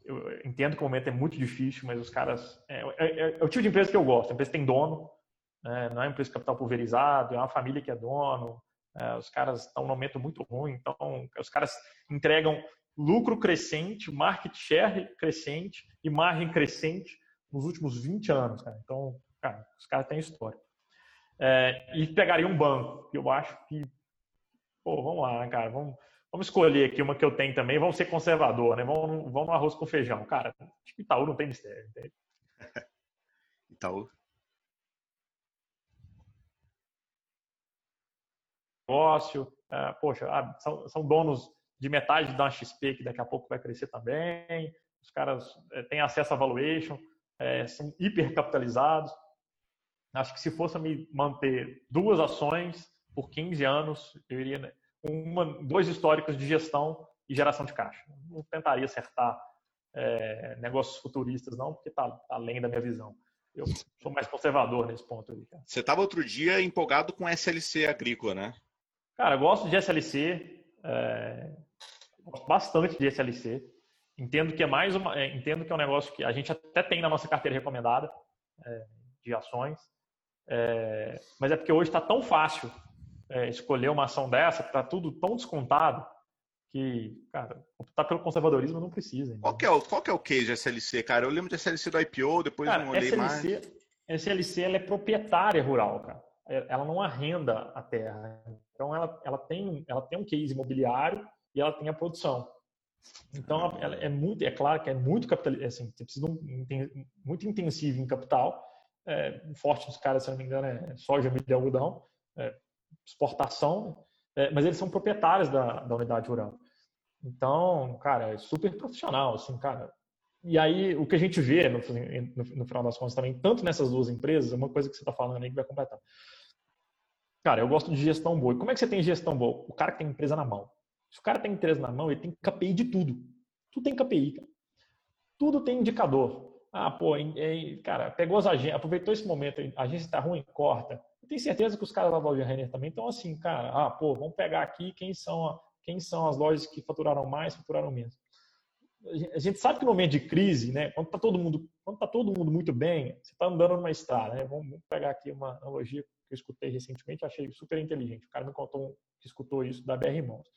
eu entendo que o momento é muito difícil, mas os caras. É, é, é, é o tipo de empresa que eu gosto. A empresa tem dono, né? não é uma empresa de capital pulverizado, é uma família que é dono. É, os caras estão num momento muito ruim, então os caras entregam lucro crescente, market share crescente e margem crescente nos últimos 20 anos. Cara. Então, cara, os caras têm história. É, e pegaria um banco, que eu acho que, pô, vamos lá, né, cara, vamos, vamos escolher aqui uma que eu tenho também, vamos ser conservador, né? Vamos, vamos no arroz com feijão. Cara, acho que Itaú não tem mistério. Entende? Itaú. Negócio, é, poxa, ah, são, são donos de metade da XP, que daqui a pouco vai crescer também. Os caras é, têm acesso a valuation, é, são hipercapitalizados. Acho que se fosse me manter duas ações por 15 anos, eu iria né, uma, dois históricos de gestão e geração de caixa. Não tentaria acertar é, negócios futuristas, não, porque está tá além da minha visão. Eu sou mais conservador nesse ponto aí. Você estava outro dia empolgado com SLC agrícola, né? Cara, eu gosto de SLC, é, gosto bastante de SLC. Entendo que é mais uma, é, entendo que é um negócio que a gente até tem na nossa carteira recomendada é, de ações, é, mas é porque hoje está tão fácil é, escolher uma ação dessa, está tudo tão descontado, que, cara, optar pelo conservadorismo não precisa. Qual que, é o, qual que é o case de SLC, cara? Eu lembro de SLC do IPO, depois cara, não olhei SLC, mais. SLC ela é proprietária rural, cara. É, ela não arrenda a terra. Então ela, ela, tem, ela tem um case imobiliário e ela tem a produção. Então ela é muito, é claro que é muito capital, assim, você precisa de um, muito intensivo em capital. É, o forte dos caras, se não me engano, é soja, milho e algodão. É, exportação, é, mas eles são proprietários da, da unidade rural. Então, cara, é super profissional, assim, cara. E aí, o que a gente vê, no, no, no final das contas, também, tanto nessas duas empresas, uma coisa que você está falando aí que vai completar. Cara, eu gosto de gestão boa. E como é que você tem gestão boa? O cara que tem empresa na mão. Se o cara tem empresa na mão, ele tem KPI de tudo. Tudo tem KPI, cara. Tudo tem indicador. Ah, pô, cara, pegou as agências, aproveitou esse momento, a agência está ruim, corta. Eu tenho certeza que os caras da loja Renner também estão assim, cara, ah, pô, vamos pegar aqui quem são, quem são as lojas que faturaram mais, faturaram menos. A gente sabe que no momento de crise, né, quando está todo mundo, quando tá todo mundo muito bem, você está andando numa estrada, né? Vamos pegar aqui uma analogia que eu escutei recentemente, achei super inteligente. O cara me contou que escutou isso da BR Mons.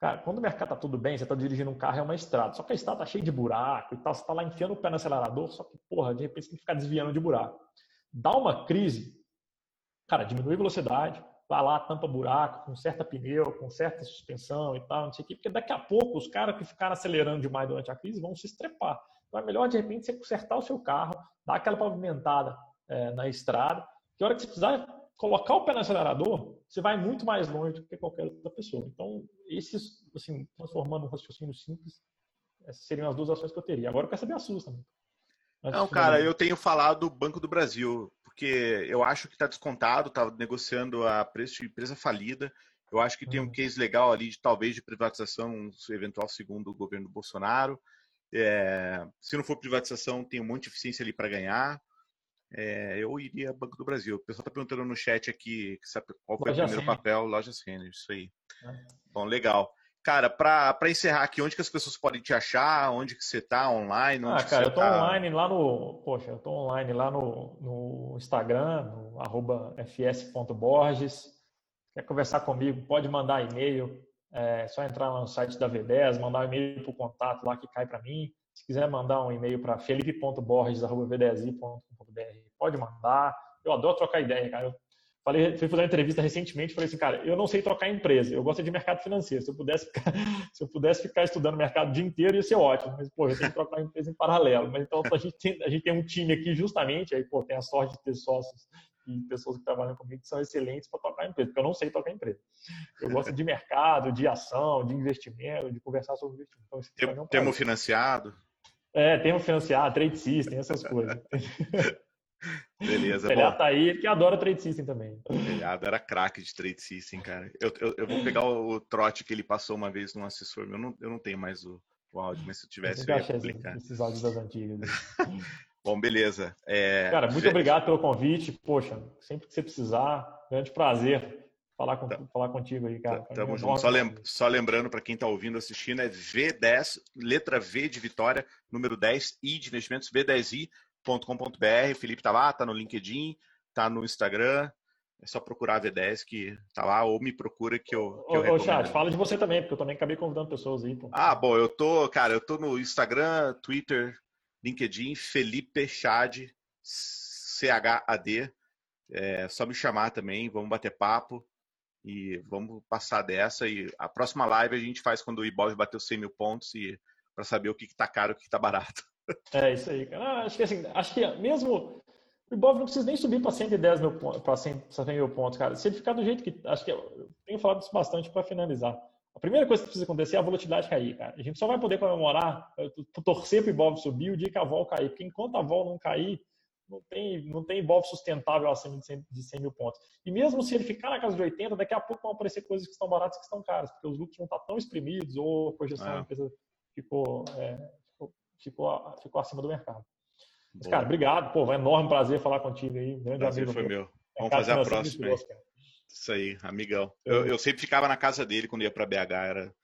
Cara, quando o mercado tá tudo bem, você tá dirigindo um carro, é uma estrada. Só que a estrada tá cheia de buraco e tal. Você tá lá enfiando o pé no acelerador, só que, porra, de repente você tem que ficar desviando de buraco. Dá uma crise, cara, diminui a velocidade, vai lá, tampa buraco, conserta pneu, conserta suspensão e tal, não sei o quê, porque daqui a pouco os caras que ficaram acelerando demais durante a crise vão se estrepar. Então é melhor, de repente, você consertar o seu carro, dar aquela pavimentada é, na estrada, que a hora que você precisar colocar o pé no acelerador, você vai muito mais longe do que qualquer outra pessoa. Então, esses, assim, transformando um raciocínio simples, essas seriam as duas ações que eu teria. Agora eu quero saber a sua também. Não, cara, eu tenho falado do Banco do Brasil, porque eu acho que está descontado, está negociando a preço de empresa falida. Eu acho que tem um uhum. case legal ali de talvez de privatização, eventual segundo o governo Bolsonaro. É, se não for privatização, tem um monte de eficiência ali para ganhar. É, eu iria Banco do Brasil. O pessoal está perguntando no chat aqui qual foi o primeiro papel, Lojas Renner, isso aí. É. Bom, legal. Cara, para encerrar aqui, onde que as pessoas podem te achar? Onde que você está online? ah, cara, eu tô tá... online lá no. Poxa, eu tô online lá no, no Instagram, no arroba fs.borges. Quer conversar comigo? Pode mandar e-mail. É só entrar lá no site da V10, mandar um e-mail para o contato lá que cai para mim. Se quiser mandar um e-mail para felipe.borges.v10i.com.br, pode mandar. Eu adoro trocar ideia, cara. Eu falei, fui fazer uma entrevista recentemente, falei assim, cara, eu não sei trocar empresa, eu gosto de mercado financeiro. Se eu pudesse ficar, se eu pudesse ficar estudando mercado o dia inteiro, ia ser ótimo. Mas, pô, eu tenho que trocar empresa em paralelo. Mas então a gente tem, a gente tem um time aqui justamente, aí, pô, tem a sorte de ter sócios e pessoas que trabalham comigo que são excelentes para tocar empresa, porque eu não sei tocar empresa. Eu gosto de mercado, de ação, de investimento, de conversar sobre investimento. Então, Tem, é um termo financiado? É, termo financiado, trade system, essas coisas. Beleza. O Telhado tá aí, que adora trade system também. Telhado era craque de trade system, cara. Eu, eu, eu, vou pegar o, trote que ele passou uma vez num assessor meu. Eu não, eu não tenho mais o, o áudio, mas se eu tivesse, eu, eu ia publicar. Esses áudios das antigas. Né? Bom, beleza. É... Cara, muito obrigado pelo convite. Poxa, sempre que você precisar, grande prazer falar, com, tá. falar contigo aí, cara. Tamo junto. Só, lem só lembrando para quem está ouvindo, assistindo, é V10, letra V de Vitória, número 10, I de investimentos, V10i.com.br. Felipe tá lá, tá no LinkedIn, tá no Instagram. É só procurar a V10 que tá lá, ou me procura que eu. Que ô, eu ô chat, fala de você também, porque eu também acabei convidando pessoas aí. Ah, bom, eu tô, cara, eu tô no Instagram, Twitter, LinkedIn, Felipe Chad, C-H-A-D. É só me chamar também, vamos bater papo e vamos passar dessa. E a próxima live a gente faz quando o Ibov bateu 100 mil pontos e para saber o que está caro e o que está barato. É isso aí, cara. Ah, acho que assim, acho que mesmo o Ibov não precisa nem subir para 110 mil pontos, para 100, 100 mil pontos, cara. Se ele ficar do jeito que. Acho que eu tenho falado isso bastante para finalizar. A primeira coisa que precisa acontecer é a volatilidade cair, cara. A gente só vai poder comemorar, torcer para o Ibov subir o dia que a vol cair, porque enquanto a vol não cair, não tem, não tem Ibov sustentável acima de 100, de 100 mil pontos. E mesmo se ele ficar na casa de 80, daqui a pouco vão aparecer coisas que estão baratas que estão caras, porque os lucros vão estar tão exprimidos ou a projeção é. da empresa ficou, é, ficou, ficou, acima do mercado. Mas, cara, obrigado. Pô, é um enorme prazer falar contigo aí. Grande prazer amigo. foi meu. Vamos fazer a próxima. Isso aí, amigão. Eu, eu, sempre ficava na casa dele quando ia para BH, era,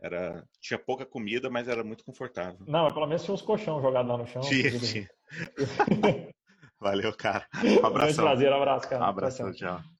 era tinha pouca comida, mas era muito confortável. Não, pelo menos tinha uns colchão jogados lá no chão. Tinha, tinha. Valeu, cara. Um abraço. Um prazer, um abraço, cara. Um abraço, tchau. tchau.